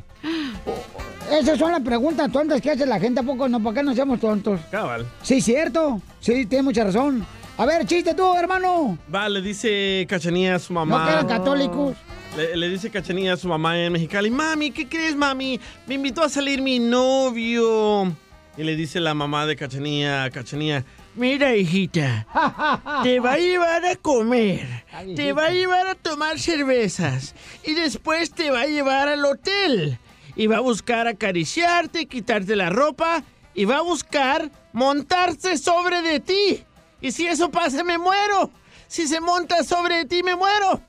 [SPEAKER 2] Esas son las preguntas tontas que hace la gente, ¿a poco no? ¿Por qué no seamos tontos?
[SPEAKER 3] Cabal.
[SPEAKER 2] Sí, cierto. Sí, tiene mucha razón. A ver, chiste tú, hermano.
[SPEAKER 3] Va, le dice Cachanía a su mamá.
[SPEAKER 2] No eran católicos.
[SPEAKER 3] Le, le dice Cachanía a su mamá en Mexicali, mami, ¿qué crees, mami? Me invitó a salir mi novio. Y le dice la mamá de Cachanía a Cachanía, mira, hijita, te va a llevar a comer, te va a llevar a tomar cervezas y después te va a llevar al hotel. Y va a buscar acariciarte, quitarte la ropa y va a buscar montarse sobre de ti. Y si eso pasa, me muero. Si se monta sobre ti, me muero.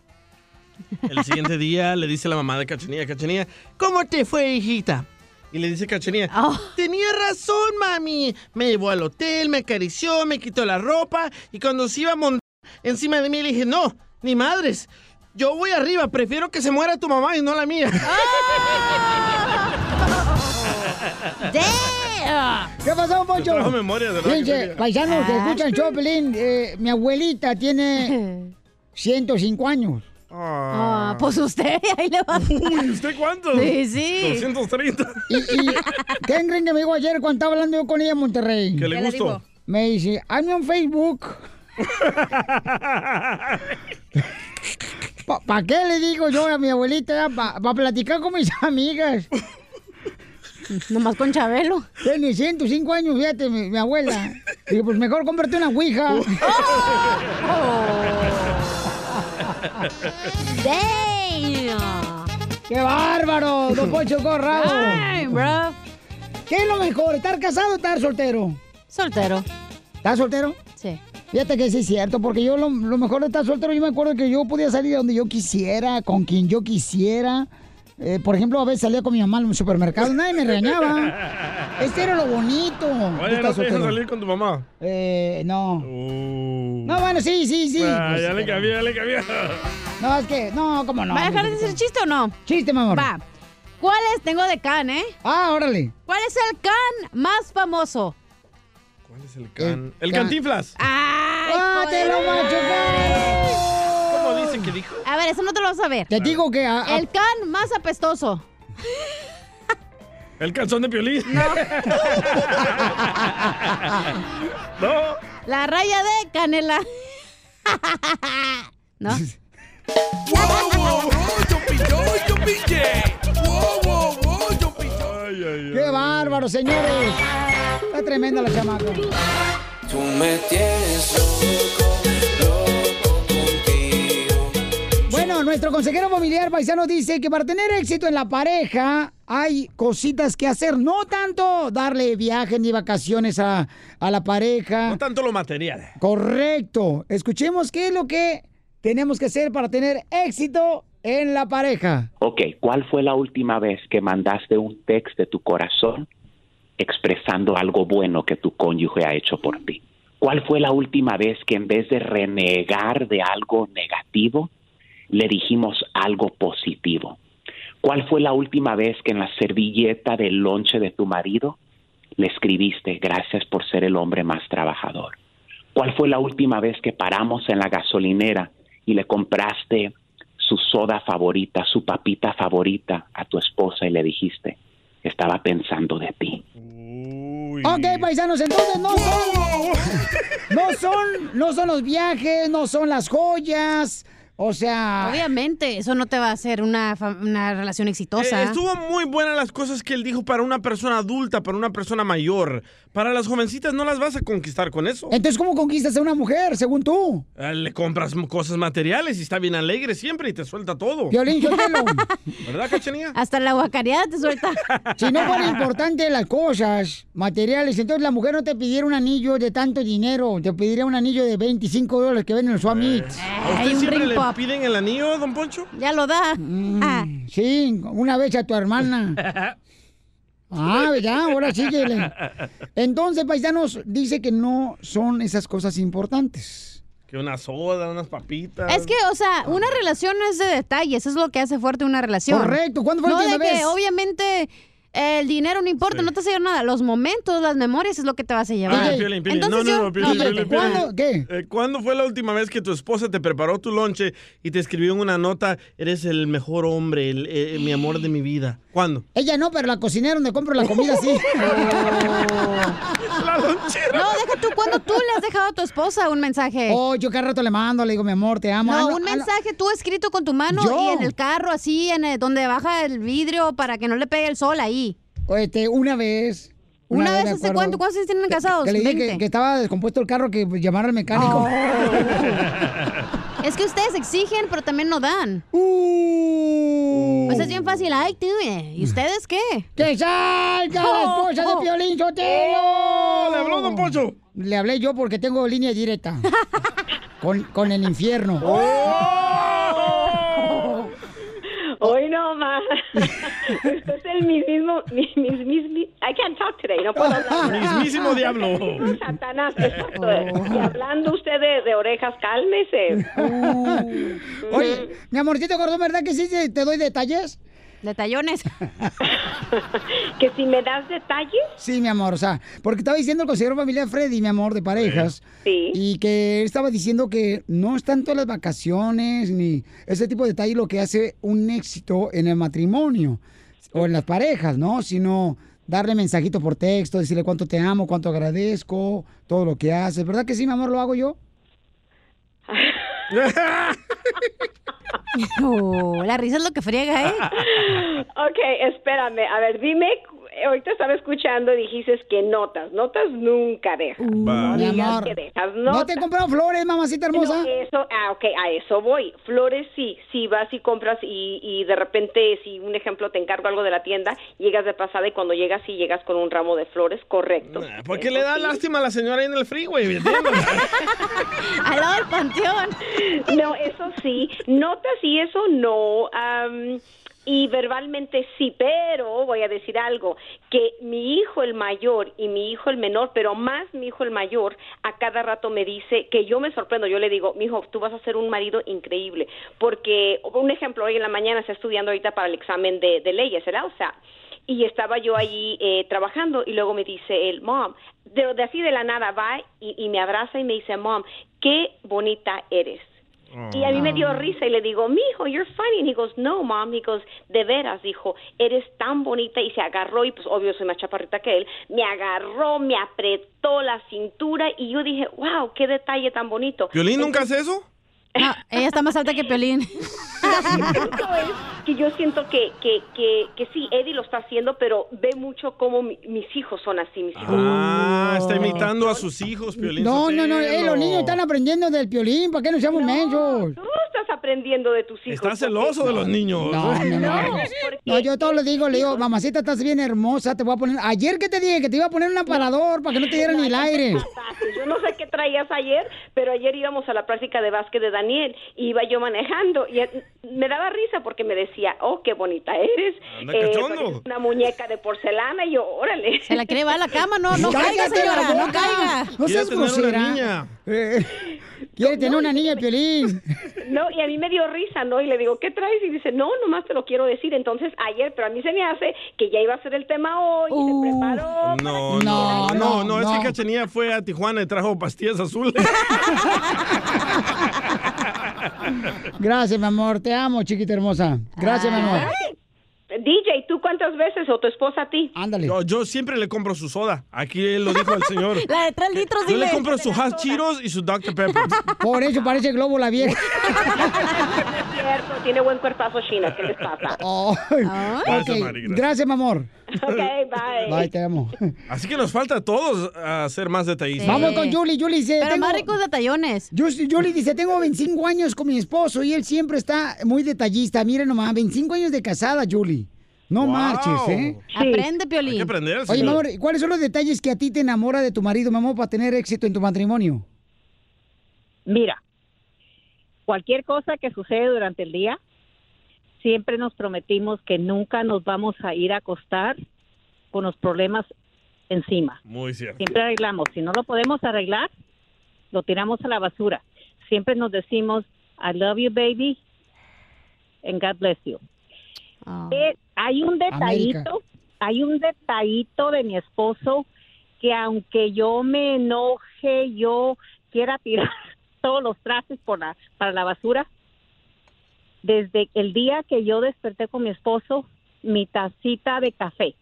[SPEAKER 3] El siguiente día le dice la mamá de Cachanía, Cachanía, ¿cómo te fue, hijita? Y le dice Cachanía, tenía razón, mami. Me llevó al hotel, me acarició, me quitó la ropa y cuando se iba a montar encima de mí le dije, no, ni madres. Yo voy arriba, prefiero que se muera tu mamá y no la mía.
[SPEAKER 2] ¿Qué pasó, Poncho?
[SPEAKER 3] Trajo memoria, de verdad,
[SPEAKER 2] Fíjense, paisanos, que escuchan el show, Pelín, eh, mi abuelita tiene 105 años.
[SPEAKER 4] Ah, pues usted, ahí le va.
[SPEAKER 3] Uy, ¿usted cuántos?
[SPEAKER 4] Sí, sí.
[SPEAKER 3] 230.
[SPEAKER 2] ¿Y, y quién creen que me dijo ayer cuando estaba hablando yo con ella en Monterrey?
[SPEAKER 3] ¿Qué le ¿Qué gustó?
[SPEAKER 2] Me dice, hazme un Facebook. ¿Para qué le digo yo a mi abuelita? Para platicar con mis amigas.
[SPEAKER 4] Nomás con Chabelo.
[SPEAKER 2] Tiene 105 años, fíjate, mi, mi abuela. Digo, pues mejor cómprate una ouija.
[SPEAKER 4] Damn.
[SPEAKER 2] ¡Qué bárbaro! Don Poncho Corrado.
[SPEAKER 4] Ay, bro.
[SPEAKER 2] ¿Qué es lo mejor, estar casado o estar soltero?
[SPEAKER 4] Soltero.
[SPEAKER 2] ¿Estás soltero?
[SPEAKER 4] Sí.
[SPEAKER 2] Fíjate que sí es cierto, porque yo lo, lo mejor de estar soltero, yo me acuerdo que yo podía salir a donde yo quisiera, con quien yo quisiera. Eh, por ejemplo, a veces salía con mi mamá al supermercado, nadie me regañaba. Este era lo bonito.
[SPEAKER 3] Oye, no te salir con tu mamá.
[SPEAKER 2] Eh, no.
[SPEAKER 3] Uh.
[SPEAKER 2] No, bueno, sí, sí, sí.
[SPEAKER 3] Ah,
[SPEAKER 2] Pues,
[SPEAKER 3] ya le cambié, ya le cambié.
[SPEAKER 2] No, es que, no, ¿cómo no?
[SPEAKER 4] ¿Va a dejar de decir chiste o no?
[SPEAKER 2] Chiste, mi amor.
[SPEAKER 4] Va. ¿Cuál es? Tengo de can, ¿eh?
[SPEAKER 2] Ah, órale.
[SPEAKER 4] ¿Cuál es el can más famoso?
[SPEAKER 3] ¿Cuál es el can? El
[SPEAKER 2] can.
[SPEAKER 3] cantinflas.
[SPEAKER 4] ¡Ay,
[SPEAKER 2] ¡Ah, te lo machucaron!
[SPEAKER 4] A ver, eso no te lo vas a ver.
[SPEAKER 2] Te digo que... a- a-
[SPEAKER 4] El can más apestoso.
[SPEAKER 3] El calzón de piolín.
[SPEAKER 4] No.
[SPEAKER 3] No.
[SPEAKER 4] La raya de canela. ¿No?
[SPEAKER 3] Ay, ay,
[SPEAKER 2] ¡Qué bárbaro, señores! Está tremenda la chamaca.
[SPEAKER 15] Tú me tienes loco
[SPEAKER 2] nuestro consejero familiar paisano dice que para tener éxito en la pareja hay cositas que hacer, no tanto darle viajes ni vacaciones a, a la pareja.
[SPEAKER 3] No tanto lo material.
[SPEAKER 2] Correcto. Escuchemos qué es lo que tenemos que hacer para tener éxito en la pareja.
[SPEAKER 8] Ok, ¿cuál fue la última vez que mandaste un text de tu corazón expresando algo bueno que tu cónyuge ha hecho por ti? ¿Cuál fue la última vez que en vez de renegar de algo negativo, le dijimos algo positivo? ¿Cuál fue la última vez que en la servilleta del lonche de tu marido le escribiste gracias por ser el hombre más trabajador? ¿Cuál fue la última vez que paramos en la gasolinera y le compraste su soda favorita, su papita favorita a tu esposa y le dijiste, estaba pensando de ti?
[SPEAKER 2] Ok, paisanos, entonces no son, no son, no son los viajes, no son las joyas, o sea,
[SPEAKER 4] Obviamente, eso no te va a hacer una, fa- una relación exitosa.
[SPEAKER 3] Eh, estuvo muy buenas las cosas que él dijo para una persona adulta, para una persona mayor. Para las jovencitas no las vas a conquistar con eso.
[SPEAKER 2] entonces ¿cómo conquistas a una mujer, según tú?
[SPEAKER 3] Eh, Le compras cosas materiales y está bien alegre siempre y te suelta todo.
[SPEAKER 2] Violín, Sotelo.
[SPEAKER 3] ¿Verdad, Cachanía?
[SPEAKER 4] Hasta la guacareada te suelta.
[SPEAKER 2] Si no fuera importante las cosas materiales, entonces la mujer no te pidiera un anillo de tanto dinero, te pediría un anillo de 25 dólares que venden en su Meats.
[SPEAKER 3] ¿A usted siempre le piden el anillo, don Poncho?
[SPEAKER 4] Ya lo da. Ah.
[SPEAKER 2] Sí, una vez a tu hermana. Ah, ya, ahora síguele. Entonces, paisanos, dice que no son esas cosas importantes.
[SPEAKER 3] Que una soda, unas papitas.
[SPEAKER 4] Es que, o sea, una relación no es de detalles, es lo que hace fuerte una relación.
[SPEAKER 2] Correcto. ¿Cuándo fue la
[SPEAKER 4] de
[SPEAKER 2] última
[SPEAKER 4] que,
[SPEAKER 2] vez?
[SPEAKER 4] obviamente, el dinero no importa, no te hace llevar nada. Los momentos, las memorias es lo que te vas a llevar.
[SPEAKER 3] Ah, Piolín, Piolín.
[SPEAKER 4] Entonces
[SPEAKER 3] no, no,
[SPEAKER 4] yo-
[SPEAKER 3] no, Piolín,
[SPEAKER 4] no,
[SPEAKER 3] Piolín,
[SPEAKER 2] ¿Cuándo?
[SPEAKER 3] Piolín. Eh, ¿Cuándo fue la última vez que tu esposa te preparó tu lonche y te escribió en una nota, eres el mejor hombre, el- eh, mi amor de mi vida? ¿Cuándo?
[SPEAKER 2] Ella no, pero la cocinera donde compro la comida sí.
[SPEAKER 3] la lonchera.
[SPEAKER 4] No, deja tú, ¿cuándo tú le has dejado a tu esposa un mensaje?
[SPEAKER 2] Oh, yo cada rato le mando, le digo, mi amor, te amo. Ah,
[SPEAKER 4] No, un
[SPEAKER 2] ah, no.
[SPEAKER 4] mensaje tú escrito con tu mano
[SPEAKER 2] Yo.
[SPEAKER 4] y en el carro, así, en el- donde baja el vidrio para que no le pegue el sol ahí.
[SPEAKER 2] Este, una vez.
[SPEAKER 4] ¿Una vez hace cuánto? ¿Cuántos años tienen casados?
[SPEAKER 2] Que le dije que,
[SPEAKER 4] 20.
[SPEAKER 2] que estaba descompuesto el carro, que llamara al mecánico.
[SPEAKER 4] Es que ustedes exigen, pero también no dan.
[SPEAKER 2] Uh.
[SPEAKER 4] O sea, es bien fácil. Ay, tú, eh, ¿y ustedes qué?
[SPEAKER 2] ¡Que salga la
[SPEAKER 4] Oh,
[SPEAKER 2] esposa de
[SPEAKER 4] oh.
[SPEAKER 2] Piolín Sotelo!
[SPEAKER 3] ¿Le habló Don Poncho?
[SPEAKER 2] Le hablé yo porque tengo línea directa. con, con el infierno.
[SPEAKER 16] Hoy no más. Usted es el mismo, mi, mis- mis- mi- I can't talk today, no puedo hablar.
[SPEAKER 3] Mismísimo diablo.
[SPEAKER 16] Satanás, exacto. Y hablando usted de, de orejas, cálmese.
[SPEAKER 2] Oye, mi amorcito corazón, ¿verdad que sí te doy detalles?
[SPEAKER 4] Detallones.
[SPEAKER 16] ¿Que si me das detalles?
[SPEAKER 2] Sí, mi amor, o sea, porque estaba diciendo el consejero familiar Freddy, mi amor, de parejas.
[SPEAKER 16] Sí.
[SPEAKER 2] Y que él estaba diciendo que no es tanto las vacaciones ni ese tipo de detalle lo que hace un éxito en el matrimonio o en las parejas, ¿no? Sino darle mensajito por texto, decirle cuánto te amo, cuánto agradezco, todo lo que haces. ¿Verdad que sí, mi amor, lo hago yo?
[SPEAKER 4] La risa es lo que friega, ¿eh?
[SPEAKER 16] Ok, espérame. A ver, dime. Ahorita estaba escuchando y dijiste que notas. Notas nunca dejas. no
[SPEAKER 2] mi
[SPEAKER 16] digas
[SPEAKER 2] amor.
[SPEAKER 16] que dejas
[SPEAKER 2] ¿No
[SPEAKER 16] notas.
[SPEAKER 2] te he comprado flores, mamacita hermosa?
[SPEAKER 16] No, eso, ah, ok, a eso voy. Flores sí, si vas y compras y, y de repente, si un ejemplo te encargo algo de la tienda, llegas de pasada y cuando llegas y llegas con un ramo de flores, correcto.
[SPEAKER 3] ¿Por qué le da lástima a la señora ahí en el freeway?
[SPEAKER 16] Al lado del panteón. No, eso sí. Notas y eso no. Y verbalmente sí, pero voy a decir algo, que mi hijo el mayor y mi hijo el menor, pero más mi hijo el mayor, a cada rato me dice que yo me sorprendo, yo le digo, mi hijo, tú vas a ser un marido increíble, porque un ejemplo, hoy en la mañana está estudiando ahorita para el examen de, de leyes. O sea, y estaba yo allí eh, trabajando y luego me dice él, mom, de, así de la nada va y me abraza y me dice, mom, qué bonita eres. Y a mí me dio risa y le digo, mijo, you're funny. He goes, no, mom. He goes, de veras, dijo, eres tan bonita. Y se agarró, y pues obvio soy más chaparrita que él, me agarró, me apretó la cintura y yo dije, wow, qué detalle tan bonito.
[SPEAKER 3] ¿Violín nunca hace eso?
[SPEAKER 4] No, ella está más alta que Piolín.
[SPEAKER 16] Que yo siento que, que, que, que sí, Eddie lo está haciendo, pero ve mucho cómo mi- mis hijos son así, mis hijos.
[SPEAKER 3] Ah, está imitando a sus hijos, Piolín.
[SPEAKER 2] No, no, no, eh, los niños están aprendiendo del piolín, ¿para qué no seamos mensos?
[SPEAKER 16] Tú estás aprendiendo de tus hijos.
[SPEAKER 3] Está celoso de los niños.
[SPEAKER 2] No, no, no. No, yo todo le digo, le digo, mamacita, estás bien hermosa, te voy a poner... Ayer que te dije que te iba a poner un aparador para que no te diera ni el aire.
[SPEAKER 16] Yo no sé qué traías ayer, pero ayer íbamos a la práctica de básquet de Daniel, y iba yo manejando y eh, me daba risa porque me decía, oh, qué bonita eres, eh, una muñeca de porcelana, y yo, órale.
[SPEAKER 4] Se la quiere llevar a la cama, no, no caiga, señora, no caiga.
[SPEAKER 2] No seas grosera. Eh, Quiere tener una niña piolín.
[SPEAKER 16] No, y a mí me dio risa, ¿no? Y le digo, ¿qué traes? Y dice, no, nomás te lo quiero decir. Entonces, ayer, pero a mí se me hace que ya iba a ser el tema hoy, y se preparó.
[SPEAKER 3] No, no, no, no, es que Cachanilla fue a Tijuana y trajo pastillas azules.
[SPEAKER 2] Gracias, mi amor, te amo, chiquita hermosa. Gracias, mi amor.
[SPEAKER 16] Ay, DJ, ¿tú cuántas veces o tu esposa a ti?
[SPEAKER 2] Ándale.
[SPEAKER 3] Yo, yo siempre le compro su soda. Aquí lo dijo el señor.
[SPEAKER 4] La de tres litros,
[SPEAKER 3] Yo le compro su Hot Cheetos y su Dr. Pepper.
[SPEAKER 2] Por eso parece globo la vieja.
[SPEAKER 16] Es cierto, tiene buen cuerpazo China, ¿qué les pasa?
[SPEAKER 3] Gracias,
[SPEAKER 2] Ok,
[SPEAKER 3] Mari, gracias.
[SPEAKER 2] Gracias, mi amor.
[SPEAKER 16] Ok, bye.
[SPEAKER 2] Bye, te amo.
[SPEAKER 3] Así que nos falta a todos a ser más detallistas.
[SPEAKER 2] Vamos con Julie. Julie dice...
[SPEAKER 4] Pero más ricos
[SPEAKER 2] detallones. Julie dice, tengo 25 años con mi esposo y él siempre está muy detallista. Miren nomás, 25 años de casada, Julie. No
[SPEAKER 3] Wow.
[SPEAKER 2] marches, ¿eh?
[SPEAKER 4] Aprende, Piolín.
[SPEAKER 3] Hay que aprender,
[SPEAKER 2] Oye, mi amor, ¿cuáles son los detalles que a ti te enamora de tu marido, mi amor, para tener éxito en tu matrimonio?
[SPEAKER 17] Mira, cualquier cosa que sucede durante el día, siempre nos prometimos que nunca nos vamos a ir a acostar con los problemas encima.
[SPEAKER 3] Muy cierto.
[SPEAKER 17] Siempre arreglamos. Si no lo podemos arreglar, lo tiramos a la basura. siempre nos decimos, I love you, baby, and God bless you. Eh, hay un detallito,
[SPEAKER 2] América.
[SPEAKER 17] hay un detallito de mi esposo que aunque yo me enoje, yo quiera tirar todos los trastes por la, para la basura, desde el día que yo desperté con mi esposo, mi tacita de café.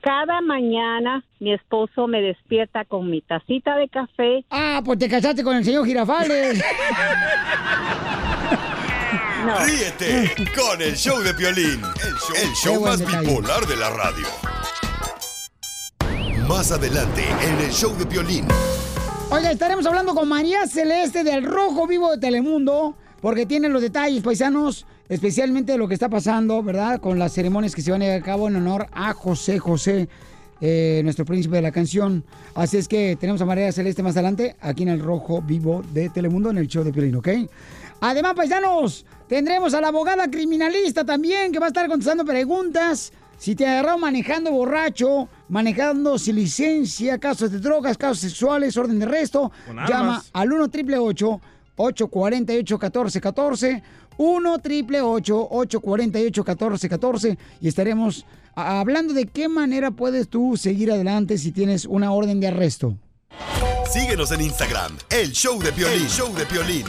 [SPEAKER 17] Cada mañana mi esposo me despierta con mi tacita de café.
[SPEAKER 2] Ah, pues te casaste con el señor Girafales.
[SPEAKER 6] Ríete con el show de Piolín, el show, el show más bipolar de la radio. Más adelante en el show de Piolín.
[SPEAKER 2] Oiga, estaremos hablando con María Celeste del Rojo Vivo de Telemundo, porque tiene los detalles, paisanos, especialmente de lo que está pasando, ¿verdad? Con las ceremonias que se van a llevar a cabo en honor a José José, eh, nuestro príncipe de la canción. Así es que tenemos a María Celeste más adelante, aquí en el Rojo Vivo de Telemundo, en el show de Piolín, ¿ok? Además, paisanos, tendremos a la abogada criminalista también, que va a estar contestando preguntas. Si te agarraron manejando borracho, manejando sin licencia, casos de drogas, casos sexuales, orden de arresto, llama al 1 888 848 1414 1 888 848 1414 y estaremos hablando de qué manera puedes tú seguir adelante si tienes una orden de arresto.
[SPEAKER 6] Síguenos en Instagram, el show de Piolín, el show de Piolín.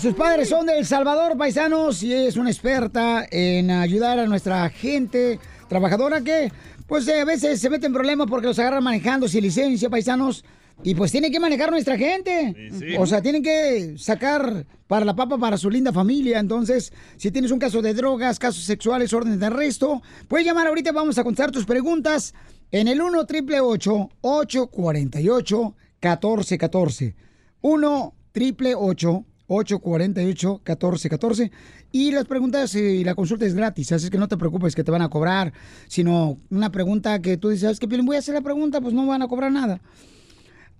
[SPEAKER 2] Sus padres son de El Salvador, paisanos, y es una experta en ayudar a nuestra gente trabajadora que, pues, eh, a veces se mete en problemas porque los agarran manejando sin licencia, paisanos. Y pues tiene que manejar nuestra gente.
[SPEAKER 3] Sí, sí.
[SPEAKER 2] O sea, tienen que sacar para la papa para su linda familia. Entonces, si tienes un caso de drogas, casos sexuales, órdenes de arresto, puedes llamar ahorita. Vamos a contestar tus preguntas en el 1 888 848 1414 1 triple 848 1414 y las preguntas y la consulta es gratis, así que no te preocupes que te van a cobrar, sino una pregunta que tú dices, ¿sabes qué? Voy a hacer la pregunta, pues no van a cobrar nada.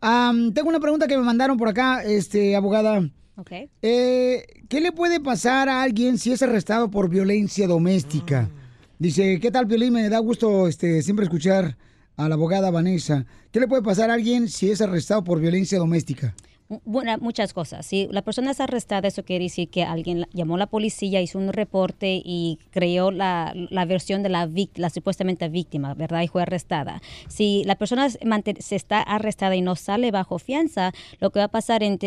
[SPEAKER 2] Am, tengo una pregunta que me mandaron por acá, este, abogada.
[SPEAKER 4] Ok.
[SPEAKER 2] Eh, ¿Qué le puede pasar a alguien si es arrestado por violencia doméstica? Dice, ¿qué tal, Piolín? Me da gusto este, siempre escuchar a la abogada Vanessa. ¿Qué le puede pasar a alguien si es arrestado por violencia doméstica?
[SPEAKER 18] Bueno, muchas cosas. Si la persona es arrestada, eso quiere decir que alguien la- llamó a la policía, hizo un reporte y creyó la, la versión de la, vic- la supuestamente víctima, ¿verdad? Y fue arrestada. Si la persona se está arrestada y no sale bajo fianza, lo que va a pasar en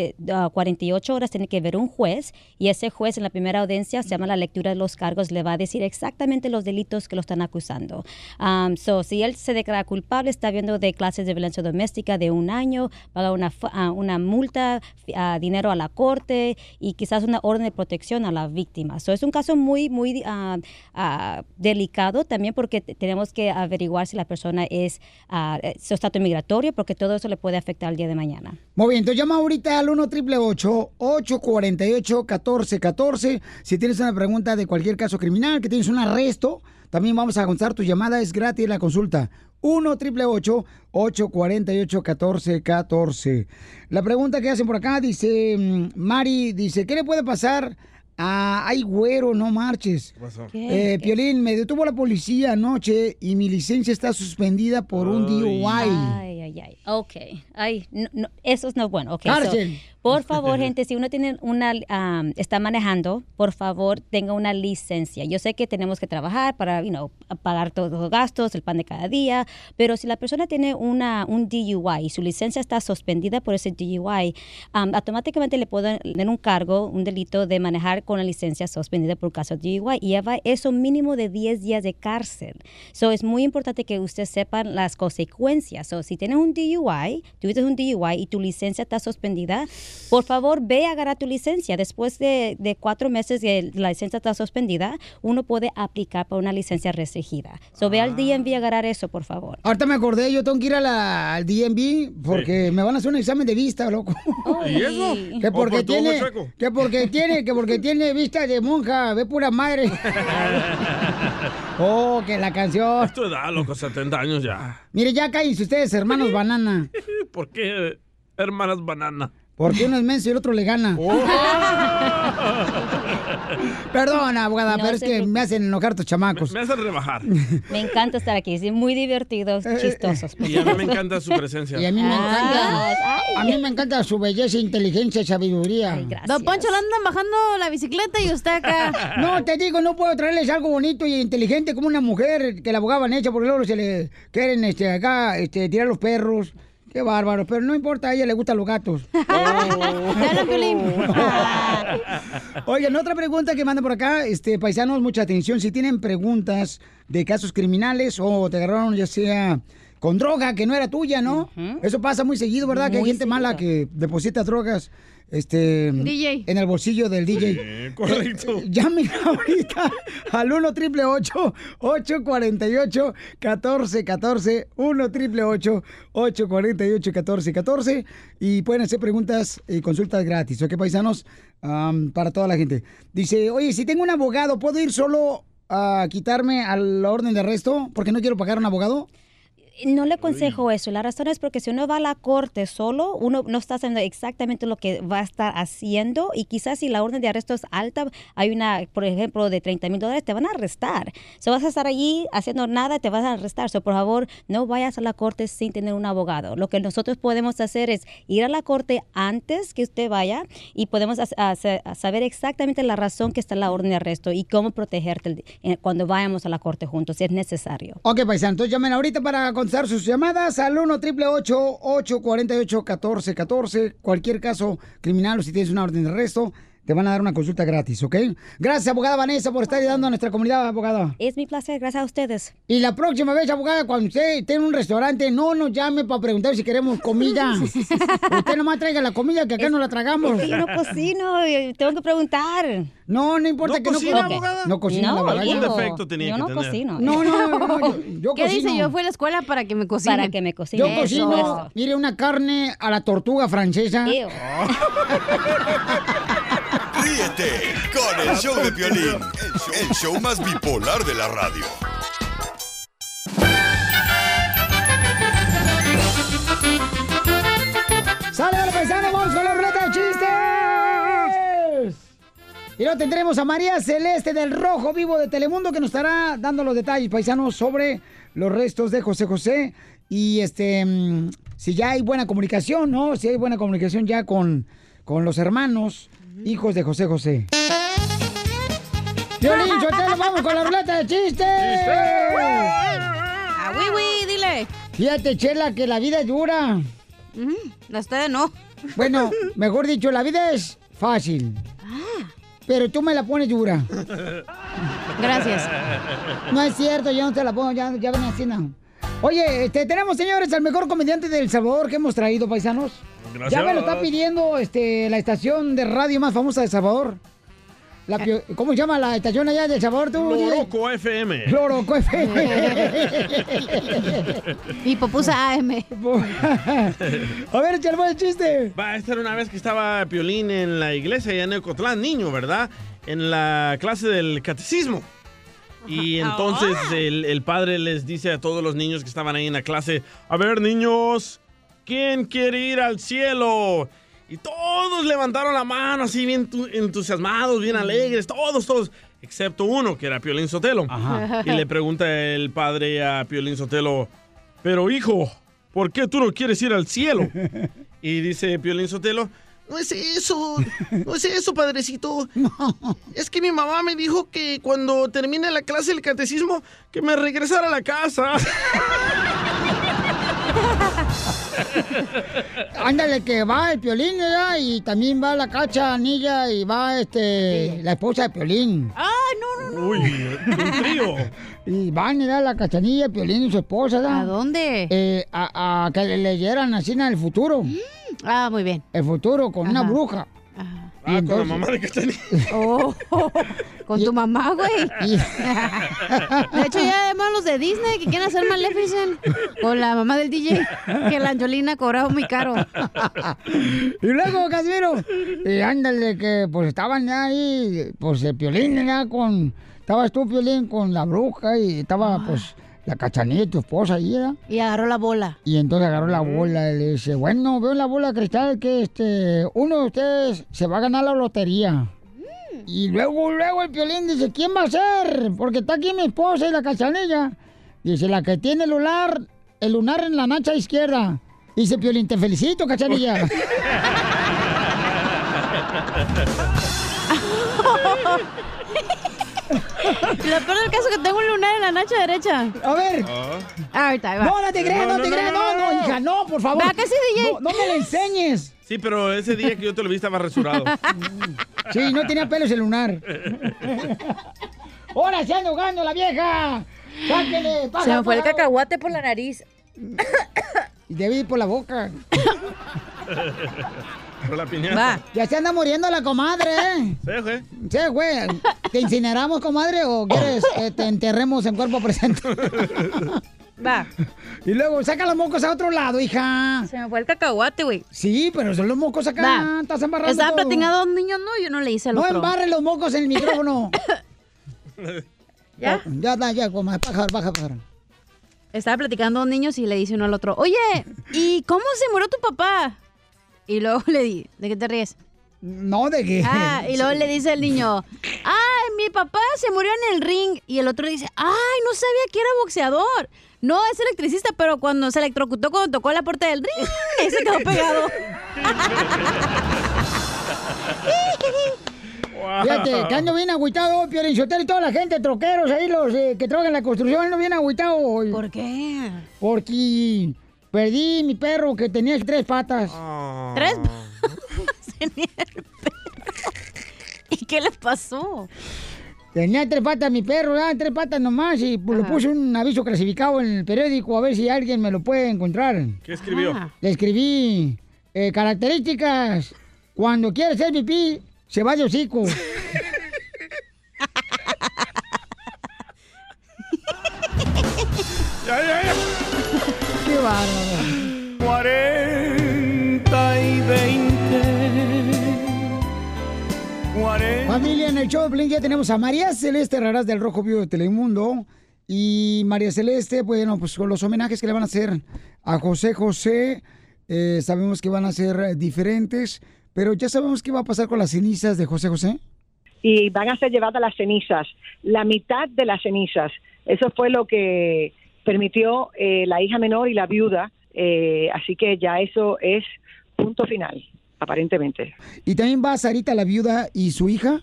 [SPEAKER 18] 48 horas tiene que ver un juez y ese juez en la primera audiencia se llama la lectura de los cargos, le va a decir exactamente los delitos que lo están acusando. Si él se declara culpable, está viendo de clases de violencia doméstica de un año, paga una, ah, una multa, dinero a la corte y quizás una orden de protección a la víctima. So, es un caso muy, muy ah, ah, delicado también porque te- tenemos que averiguar si la persona es ah, eh, su estatus migratorio, porque todo eso le puede afectar el día de mañana.
[SPEAKER 2] Muy bien, entonces llama ahorita al 1 888 848 1414 Si tienes una pregunta de cualquier caso criminal, que tienes un arresto, también vamos a contestar tu llamada, es gratis la consulta. 1 888 848 1414 La pregunta que hacen por acá dice, mm, Mari, dice, ¿qué le puede pasar a... Ay, güero, no marches.
[SPEAKER 3] pasó?
[SPEAKER 2] Eh, Piolín, me detuvo la policía anoche y mi licencia está suspendida por un DUI.
[SPEAKER 18] Ay, ay, ay. Ok. Ay, no, no, eso no es bueno. Ok. so. Por favor, gente, si uno tiene una, um, está manejando, por favor, tenga una licencia. Yo sé que tenemos que trabajar para, you know, pagar todos los gastos, el pan de cada día, pero si la persona tiene una, un DUI y su licencia está suspendida por ese DUI, um, automáticamente le pueden dar un cargo, un delito de manejar con la licencia suspendida por caso de DUI y lleva eso mínimo de 10 días de cárcel. So, es muy importante que usted sepa las consecuencias. So, si tienes un DUI, tuviste un DUI y tu licencia está suspendida, por favor ve a agarrar tu licencia. Después de, de cuatro meses que la licencia está suspendida, uno puede aplicar para una licencia restringida. So, ve al DMV a agarrar eso, por favor.
[SPEAKER 2] Ahorita me acordé, yo tengo que ir a la- al DMV porque me van a hacer un examen de vista, loco.
[SPEAKER 3] ¿Y eso?
[SPEAKER 2] Que
[SPEAKER 3] ¿O
[SPEAKER 2] porque
[SPEAKER 3] por
[SPEAKER 2] tiene, que porque tiene, que porque tiene vista de monja, ve pura madre. oh, que la canción.
[SPEAKER 3] Es tu edad, loco, 70 años ya.
[SPEAKER 2] Mire, ya cállense ustedes, hermanos banana.
[SPEAKER 3] ¿Por qué hermanas banana?
[SPEAKER 2] Porque uno es menso y el otro le gana.
[SPEAKER 3] Oh.
[SPEAKER 2] Perdona, abogada,
[SPEAKER 18] No
[SPEAKER 2] pero es que me hacen enojar tus chamacos.
[SPEAKER 3] Me hacen rebajar.
[SPEAKER 18] Me encanta estar aquí, sí, muy divertidos, chistosos.
[SPEAKER 3] Y a mí me encanta su presencia.
[SPEAKER 2] Y a mí me
[SPEAKER 18] Ah,
[SPEAKER 2] encanta. A mí me encanta su belleza, inteligencia y sabiduría.
[SPEAKER 4] Don Poncho le andan bajando la bicicleta y usted acá.
[SPEAKER 2] No, te digo, no puedo traerles algo bonito y inteligente como una mujer que la abogada Vanessa, porque luego se le quieren este, acá este, tirar los perros. Qué bárbaro, pero no importa, a ella le gustan los gatos. Oigan, otra pregunta que mandan por acá, este, paisanos, mucha atención. Si tienen preguntas de casos criminales o te agarraron ya sea con droga que no era tuya, ¿no? Eso pasa muy seguido, ¿verdad? que hay gente mala que deposita drogas este,
[SPEAKER 4] DJ.
[SPEAKER 2] en el bolsillo del DJ.
[SPEAKER 3] correcto.
[SPEAKER 2] Eh, Llamen ahorita al 1 triple 848 1414 1 triple 848 1414 y pueden hacer preguntas y consultas gratis, ¿ok, paisanos? Am, para toda la gente. Dice, oye, si tengo un abogado, ¿puedo ir solo a quitarme a la orden de arresto porque no quiero pagar a un abogado?
[SPEAKER 18] No le aconsejo eso. La razón es porque si uno va a la corte solo, uno no está haciendo exactamente lo que va a estar haciendo y quizás si la orden de arresto es alta, hay una, por ejemplo, de 30 mil dólares, te van a arrestar. Si vas a estar allí haciendo nada, te vas a arrestar. So, por favor, no vayas a la corte sin tener un abogado. Lo que nosotros podemos hacer es ir a la corte antes que usted vaya y podemos saber exactamente la razón que está la orden de arresto y cómo protegerte eh, cuando vayamos a la corte juntos, si es necesario.
[SPEAKER 2] Ok, paisanos, entonces llamen ahorita para contestar sus llamadas al 1 triple 848 1414 Cualquier caso criminal o si tienes una orden de arresto, te van a dar una consulta gratis, ¿ok? Gracias, abogada Vanessa, por estar ayudando a nuestra comunidad, abogada.
[SPEAKER 18] Es mi placer, gracias a ustedes.
[SPEAKER 2] Y la próxima vez, abogada, cuando usted esté en un restaurante, no nos llame para preguntar si queremos comida. usted nomás traiga la comida que acá no la tragamos.
[SPEAKER 18] Yo no cocino, y tengo que preguntar.
[SPEAKER 2] No, no importa
[SPEAKER 3] ¿No
[SPEAKER 2] que
[SPEAKER 3] cocina,
[SPEAKER 2] no
[SPEAKER 3] abogada?
[SPEAKER 2] No cocina
[SPEAKER 18] No, yo-
[SPEAKER 3] defecto tenía
[SPEAKER 18] yo
[SPEAKER 3] que
[SPEAKER 18] no
[SPEAKER 3] tener.
[SPEAKER 18] cocino.
[SPEAKER 2] No, no, no, no, yo, yo
[SPEAKER 4] ¿Qué
[SPEAKER 2] cocino.
[SPEAKER 4] dice? Yo fui a la escuela para que me cocinen.
[SPEAKER 18] Para que me cocine.
[SPEAKER 2] Yo
[SPEAKER 18] Eso,
[SPEAKER 2] cocino,
[SPEAKER 18] eso.
[SPEAKER 2] mire, una carne a la tortuga francesa.
[SPEAKER 6] Con el show de Piolín, el show, más bipolar de la radio.
[SPEAKER 2] ¡Sale, paisano! ¡Vamos con la ruleta de chistes! Y luego tendremos a María Celeste del Rojo Vivo de Telemundo que nos estará dando los detalles, paisanos, sobre los restos de José José. Y este, mm, si ya hay buena comunicación, ¿no? Si hay buena comunicación ya con, con los hermanos, hijos de José José. Violín, Sotelo, vamos con la ruleta de chistes.
[SPEAKER 4] Ah, oui, oui, dile.
[SPEAKER 2] Fíjate, Chela, que la vida es dura.
[SPEAKER 4] La ustedes no.
[SPEAKER 2] Bueno, mejor dicho, la vida es fácil. Pero tú me la pones dura.
[SPEAKER 4] Gracias.
[SPEAKER 2] No es cierto, yo no te la pongo, ya, ya ven así, no. Oye, este, tenemos, señores, al mejor comediante del Salvador que hemos traído, paisanos.
[SPEAKER 3] Gracias.
[SPEAKER 2] Ya me lo está pidiendo este, la estación de radio más famosa de El Salvador. La pio- ¿Cómo se llama la estación allá de El Salvador, tú?
[SPEAKER 3] Loroco FM.
[SPEAKER 2] Loroco FM.
[SPEAKER 4] Y popusa AM.
[SPEAKER 2] A ver, échale el chiste.
[SPEAKER 3] Va, esta era una vez que estaba Piolín en la iglesia allá en Ecotlán, niño, ¿verdad? En la clase del catecismo. Y entonces el, el padre les dice a todos los niños que estaban ahí en la clase, a ver niños, ¿quién quiere ir al cielo? Y todos levantaron la mano así bien tu- entusiasmados, bien alegres, todos, todos, excepto uno que era Piolín Sotelo.
[SPEAKER 2] Ajá.
[SPEAKER 3] Y le pregunta el padre a Piolín Sotelo, pero hijo, ¿por qué tú no quieres ir al cielo? Y dice Piolín Sotelo, no es eso, no es eso, padrecito. Es que mi mamá me dijo que cuando termine la clase del catecismo, que me regresara a la casa.
[SPEAKER 2] Ándale, que va el Piolín, ¿verdad? Y también va la cachanilla y va este, la esposa de Piolín.
[SPEAKER 4] ¡Ah, no, no, no!
[SPEAKER 3] Uy, un trío.
[SPEAKER 2] Y van, ¿verdad? La cachanilla, el Piolín y su esposa, ¿verdad?
[SPEAKER 4] ¿A dónde?
[SPEAKER 2] Eh, a, a que le leyeran así en el futuro.
[SPEAKER 4] Ah, muy bien.
[SPEAKER 2] El futuro con una
[SPEAKER 4] Ajá.
[SPEAKER 3] Ah, con la mamá de Cachanilla.
[SPEAKER 4] Oh, con tu mamá, güey.
[SPEAKER 2] Y-
[SPEAKER 4] De hecho, ya además los de Disney que quieren hacer Maleficent con la mamá del DJ, que la Angelina cobraba muy caro.
[SPEAKER 2] Y luego, Casimiro, y ándale, que pues estaban ahí, pues el Piolín, ¿verdad? Con, estabas tú, Piolín, con la bruja y estaba, pues, la cachanilla, tu esposa ahí.
[SPEAKER 4] Y agarró la bola.
[SPEAKER 2] Y entonces agarró la bola y le dice, bueno, veo la bola de cristal que este, uno de ustedes se va a ganar la lotería. Y luego, luego el Piolín dice, ¿quién va a ser? Porque está aquí mi esposa y la cachanilla. Dice, la que tiene el lunar, el lunar en la nacha izquierda. Dice Piolín, te felicito, cachanilla.
[SPEAKER 4] Lo peor del caso es que tengo un lunar en la nacha derecha.
[SPEAKER 2] A ver.
[SPEAKER 4] Ah, ahorita, ahí va.
[SPEAKER 2] No, no te creas, no, te creas, no, no, hija, no, por favor.
[SPEAKER 4] Va, que sí, DJ.
[SPEAKER 2] No, no me lo enseñes.
[SPEAKER 3] Sí, pero ese día que yo te lo vi estaba rasurado.
[SPEAKER 2] Sí, no tenía pelos el lunar. ¡Ahora se anda jugando la vieja! ¡Sáquenle!
[SPEAKER 4] Se me fue el cacahuate por la nariz.
[SPEAKER 2] Y debe ir por la boca.
[SPEAKER 3] Por la piñata.
[SPEAKER 2] Ya se anda muriendo la comadre, ¿eh?
[SPEAKER 3] Sí, güey.
[SPEAKER 2] Sí, güey. ¿Te incineramos, comadre, o quieres que te enterremos en cuerpo presente?
[SPEAKER 4] Va.
[SPEAKER 2] Y luego saca los mocos a otro lado, hija.
[SPEAKER 4] Se me fue el cacahuate, güey.
[SPEAKER 2] Sí, pero son los mocos acá.
[SPEAKER 4] Va.
[SPEAKER 2] Estás embarrando
[SPEAKER 4] Estaba
[SPEAKER 2] todo.
[SPEAKER 4] platicando a un niño, no, yo no le hice al
[SPEAKER 2] No
[SPEAKER 4] otro.
[SPEAKER 2] embarre los mocos en el micrófono.
[SPEAKER 4] ¿Ya?
[SPEAKER 2] Ya, ya, ya, comadre. Baja, baja, baja.
[SPEAKER 4] Estaba platicando a un niño y le dice uno al otro, oye, ¿y cómo se murió tu papá? Y luego le di, ¿de qué te ríes?
[SPEAKER 2] No, de qué.
[SPEAKER 4] Ah, y luego le dice el niño, ay, mi papá se murió en el ring. Y el otro le dice, ay, no sabía que era boxeador. No, es electricista, pero cuando se electrocutó cuando tocó la puerta del ring, y se quedó pegado.
[SPEAKER 2] Fíjate, que ando bien agüitado, Piolín Sotelo y toda la gente, troqueros ahí, los eh, que trabajan en la construcción, ando bien agüitado.
[SPEAKER 4] ¿Por qué?
[SPEAKER 2] Porque perdí mi perro que tenía tres patas.
[SPEAKER 4] ¿Tres? Tenía el perro. ¿Y qué le pasó?
[SPEAKER 2] Tenía tres patas mi perro, ah, tres patas nomás, y pues, le
[SPEAKER 4] Ajá.
[SPEAKER 2] puse un aviso clasificado en el periódico a ver si alguien me lo puede encontrar.
[SPEAKER 3] ¿Qué escribió?
[SPEAKER 4] Ah.
[SPEAKER 2] Le escribí eh, características. Cuando quiere hacer pipí, se va de hocico.
[SPEAKER 3] Ya, ya, ya.
[SPEAKER 2] Qué bárbaro.
[SPEAKER 15] 40.
[SPEAKER 2] Familia, en el show de Piolín ya tenemos a María Celeste Raras del Rojo Vivo de Telemundo. Y María Celeste, bueno, pues con los homenajes que le van a hacer a José José, eh, sabemos que van a ser diferentes, pero ya sabemos qué va a pasar con las cenizas de José José.
[SPEAKER 11] y van a ser llevadas las cenizas, la mitad de las cenizas. Eso fue lo que permitió eh, la hija menor y la viuda, eh, así que ya eso es punto final, aparentemente.
[SPEAKER 2] ¿Y también va Sarita, la viuda, y su hija?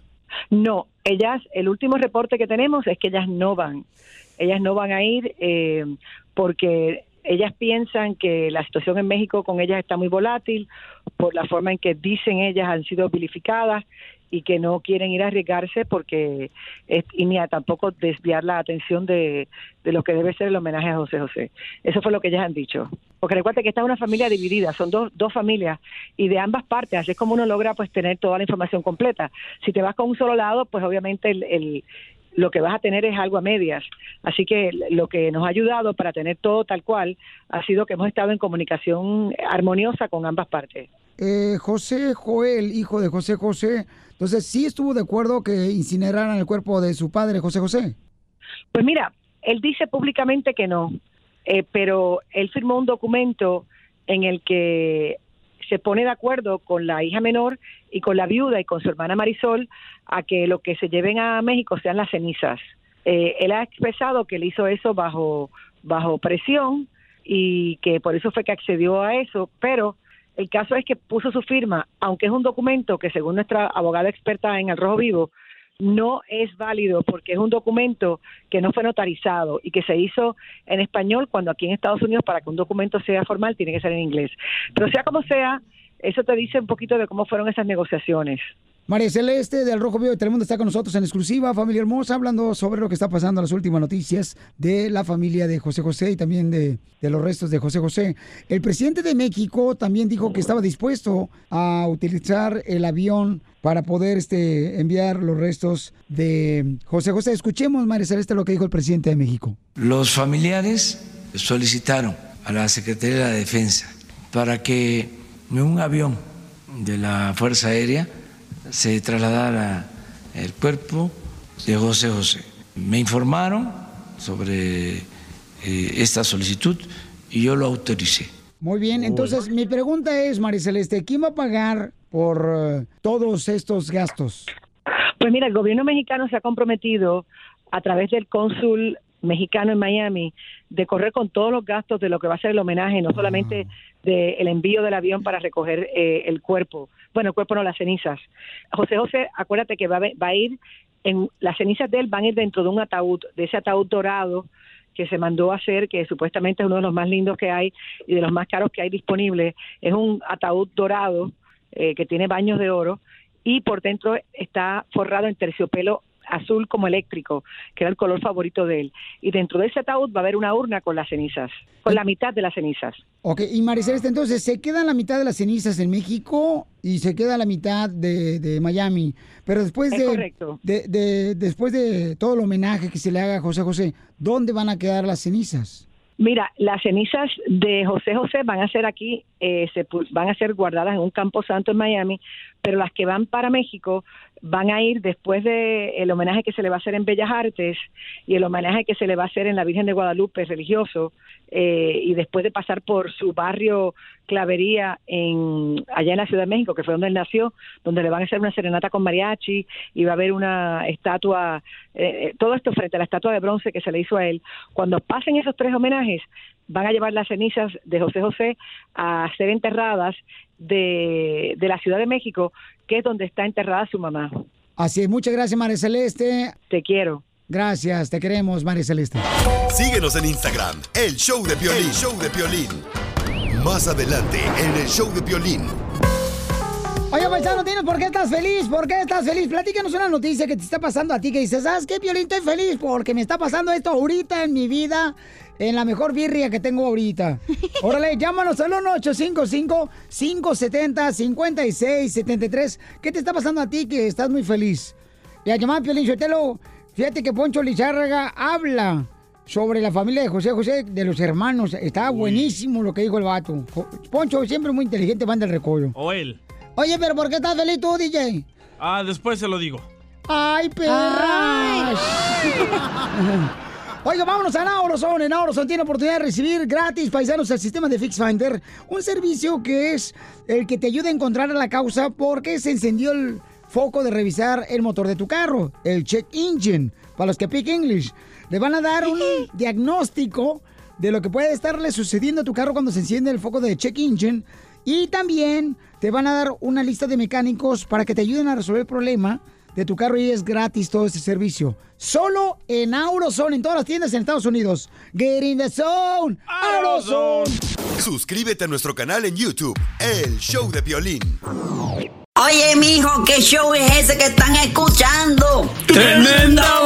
[SPEAKER 11] No, ellas, el último reporte que tenemos es que ellas no van. Ellas no van a ir eh, porque ellas piensan que la situación en México con ellas está muy volátil por la forma en que dicen ellas han sido vilificadas y que no quieren ir a arriesgarse porque es- y ni a tampoco desviar la atención de, de lo que debe ser el homenaje a José José. Eso fue lo que ellas han dicho. Porque recuerda que esta es una familia dividida, son dos, dos familias y de ambas partes, así es como uno logra pues tener toda la información completa. Si te vas con un solo lado, pues obviamente el, el- lo que vas a tener es algo a medias. Así que lo que nos ha ayudado para tener todo tal cual ha sido que hemos estado en comunicación armoniosa con ambas partes.
[SPEAKER 2] Eh, José Joel, hijo de José José, entonces sí estuvo de acuerdo que incineraran el cuerpo de su padre, José José.
[SPEAKER 11] Pues mira, él dice públicamente que no, eh, pero él firmó un documento en el que se pone de acuerdo con la hija menor y con la viuda y con su hermana Marisol a que lo que se lleven a México sean las cenizas. Eh, él ha expresado que él hizo eso bajo bajo presión y que por eso fue que accedió a eso, pero el caso es que puso su firma, aunque es un documento que según nuestra abogada experta en el rojo vivo no es válido porque es un documento que no fue notarizado y que se hizo en español cuando aquí en Estados Unidos para que un documento sea formal tiene que ser en inglés. Pero sea como sea, eso te dice un poquito de cómo fueron esas negociaciones.
[SPEAKER 2] María Celeste del Rojo Vivo de Telemundo está con nosotros en exclusiva, familia hermosa, hablando sobre lo que está pasando las últimas noticias de la familia de José José y también de, de los restos de José José. El presidente de México también dijo que estaba dispuesto a utilizar el avión para poder este, enviar los restos de José José. Escuchemos, María Celeste, lo que dijo el presidente de México.
[SPEAKER 9] Los familiares solicitaron a la Secretaría de la Defensa para que un avión de la Fuerza Aérea se trasladara el cuerpo de José José. Me informaron sobre eh, esta solicitud y yo lo autoricé.
[SPEAKER 2] Muy bien, entonces mi pregunta es, María Celeste, ¿quién va a pagar por eh, todos estos gastos?
[SPEAKER 11] Pues mira, el gobierno mexicano se ha comprometido a través del cónsul mexicano en Miami de correr con todos los gastos de lo que va a ser el homenaje, no solamente del envío del avión para recoger eh, el cuerpo, bueno, el cuerpo no, las cenizas. José José, acuérdate que va, a va a ir, en las cenizas de él van a ir dentro de un ataúd, de ese ataúd dorado que se mandó a hacer, que supuestamente es uno de los más lindos que hay y de los más caros que hay disponibles. Es un ataúd dorado eh, que tiene baños de oro y por dentro está forrado en terciopelo azul como eléctrico, que era el color favorito de él. Y dentro de ese ataúd va a haber una urna con las cenizas, con la mitad de las cenizas.
[SPEAKER 2] Ok, y Mariceleste, entonces, ¿se quedan la mitad de las cenizas en México y se queda la mitad de, de Miami? Pero después
[SPEAKER 11] Es
[SPEAKER 2] de,
[SPEAKER 11] correcto.
[SPEAKER 2] de, de- después de todo el homenaje que se le haga a José José, ¿dónde van a quedar las cenizas?
[SPEAKER 11] Mira, las cenizas de José José van a ser aquí, eh, se van a ser guardadas en un campo santo en Miami, pero las que van para México van a ir después de el homenaje que se le va a hacer en Bellas Artes y el homenaje que se le va a hacer en la Virgen de Guadalupe religioso eh, y después de pasar por su barrio Clavería en allá en la Ciudad de México, que fue donde él nació, donde le van a hacer una serenata con mariachi y va a haber una estatua, eh, eh, todo esto frente a la estatua de bronce que se le hizo a él. Cuando pasen esos tres homenajes, van a llevar las cenizas de José José a ser enterradas de, de la Ciudad de México, que es donde está enterrada su mamá.
[SPEAKER 2] Así es, muchas gracias, María Celeste.
[SPEAKER 11] Te quiero.
[SPEAKER 2] Gracias, te queremos, María Celeste.
[SPEAKER 6] Síguenos en Instagram, el show de Piolín. El show de Piolín. Más adelante, en el show de Piolín.
[SPEAKER 2] Oye, paisano, ¿tienes por qué estás feliz? ¿Por qué estás feliz? Platícanos una noticia que te está pasando a ti, que dices, ¿sabes qué, Piolín? Estoy feliz porque me está pasando esto ahorita en mi vida, en la mejor birria que tengo ahorita. Órale, llámanos al 1-855-570-5673. ¿Qué te está pasando a ti que estás muy feliz? Y a llamar Piolín Sotelo, fíjate que Poncho Lizárraga habla sobre la familia de José José, de los hermanos. Está buenísimo lo que dijo el vato. Poncho siempre muy inteligente, van del recollo.
[SPEAKER 3] O él.
[SPEAKER 2] Oye, pero ¿por qué estás feliz tú, DJ?
[SPEAKER 3] Ah, después se lo digo.
[SPEAKER 2] ¡Ay, perra! Oiga, vámonos a Nauroson. En Nauroson tiene oportunidad de recibir gratis, paisanos, el sistema de Fix Finder. Un servicio que es el que te ayuda a encontrar la causa porque se encendió el foco de revisar el motor de tu carro, el check engine, para los que pick English. Le van a dar un diagnóstico de lo que puede estarle sucediendo a tu carro cuando se enciende el foco de check engine. Y también te van a dar una lista de mecánicos para que te ayuden a resolver el problema de tu carro y es gratis todo este servicio. Solo en AutoZone, en todas las tiendas en Estados Unidos. Get in the zone. AutoZone.
[SPEAKER 6] Suscríbete a nuestro canal en YouTube, El Show de Piolín.
[SPEAKER 19] Oye, mijo, ¿qué show es ese que están escuchando?
[SPEAKER 15] ¡Tremenda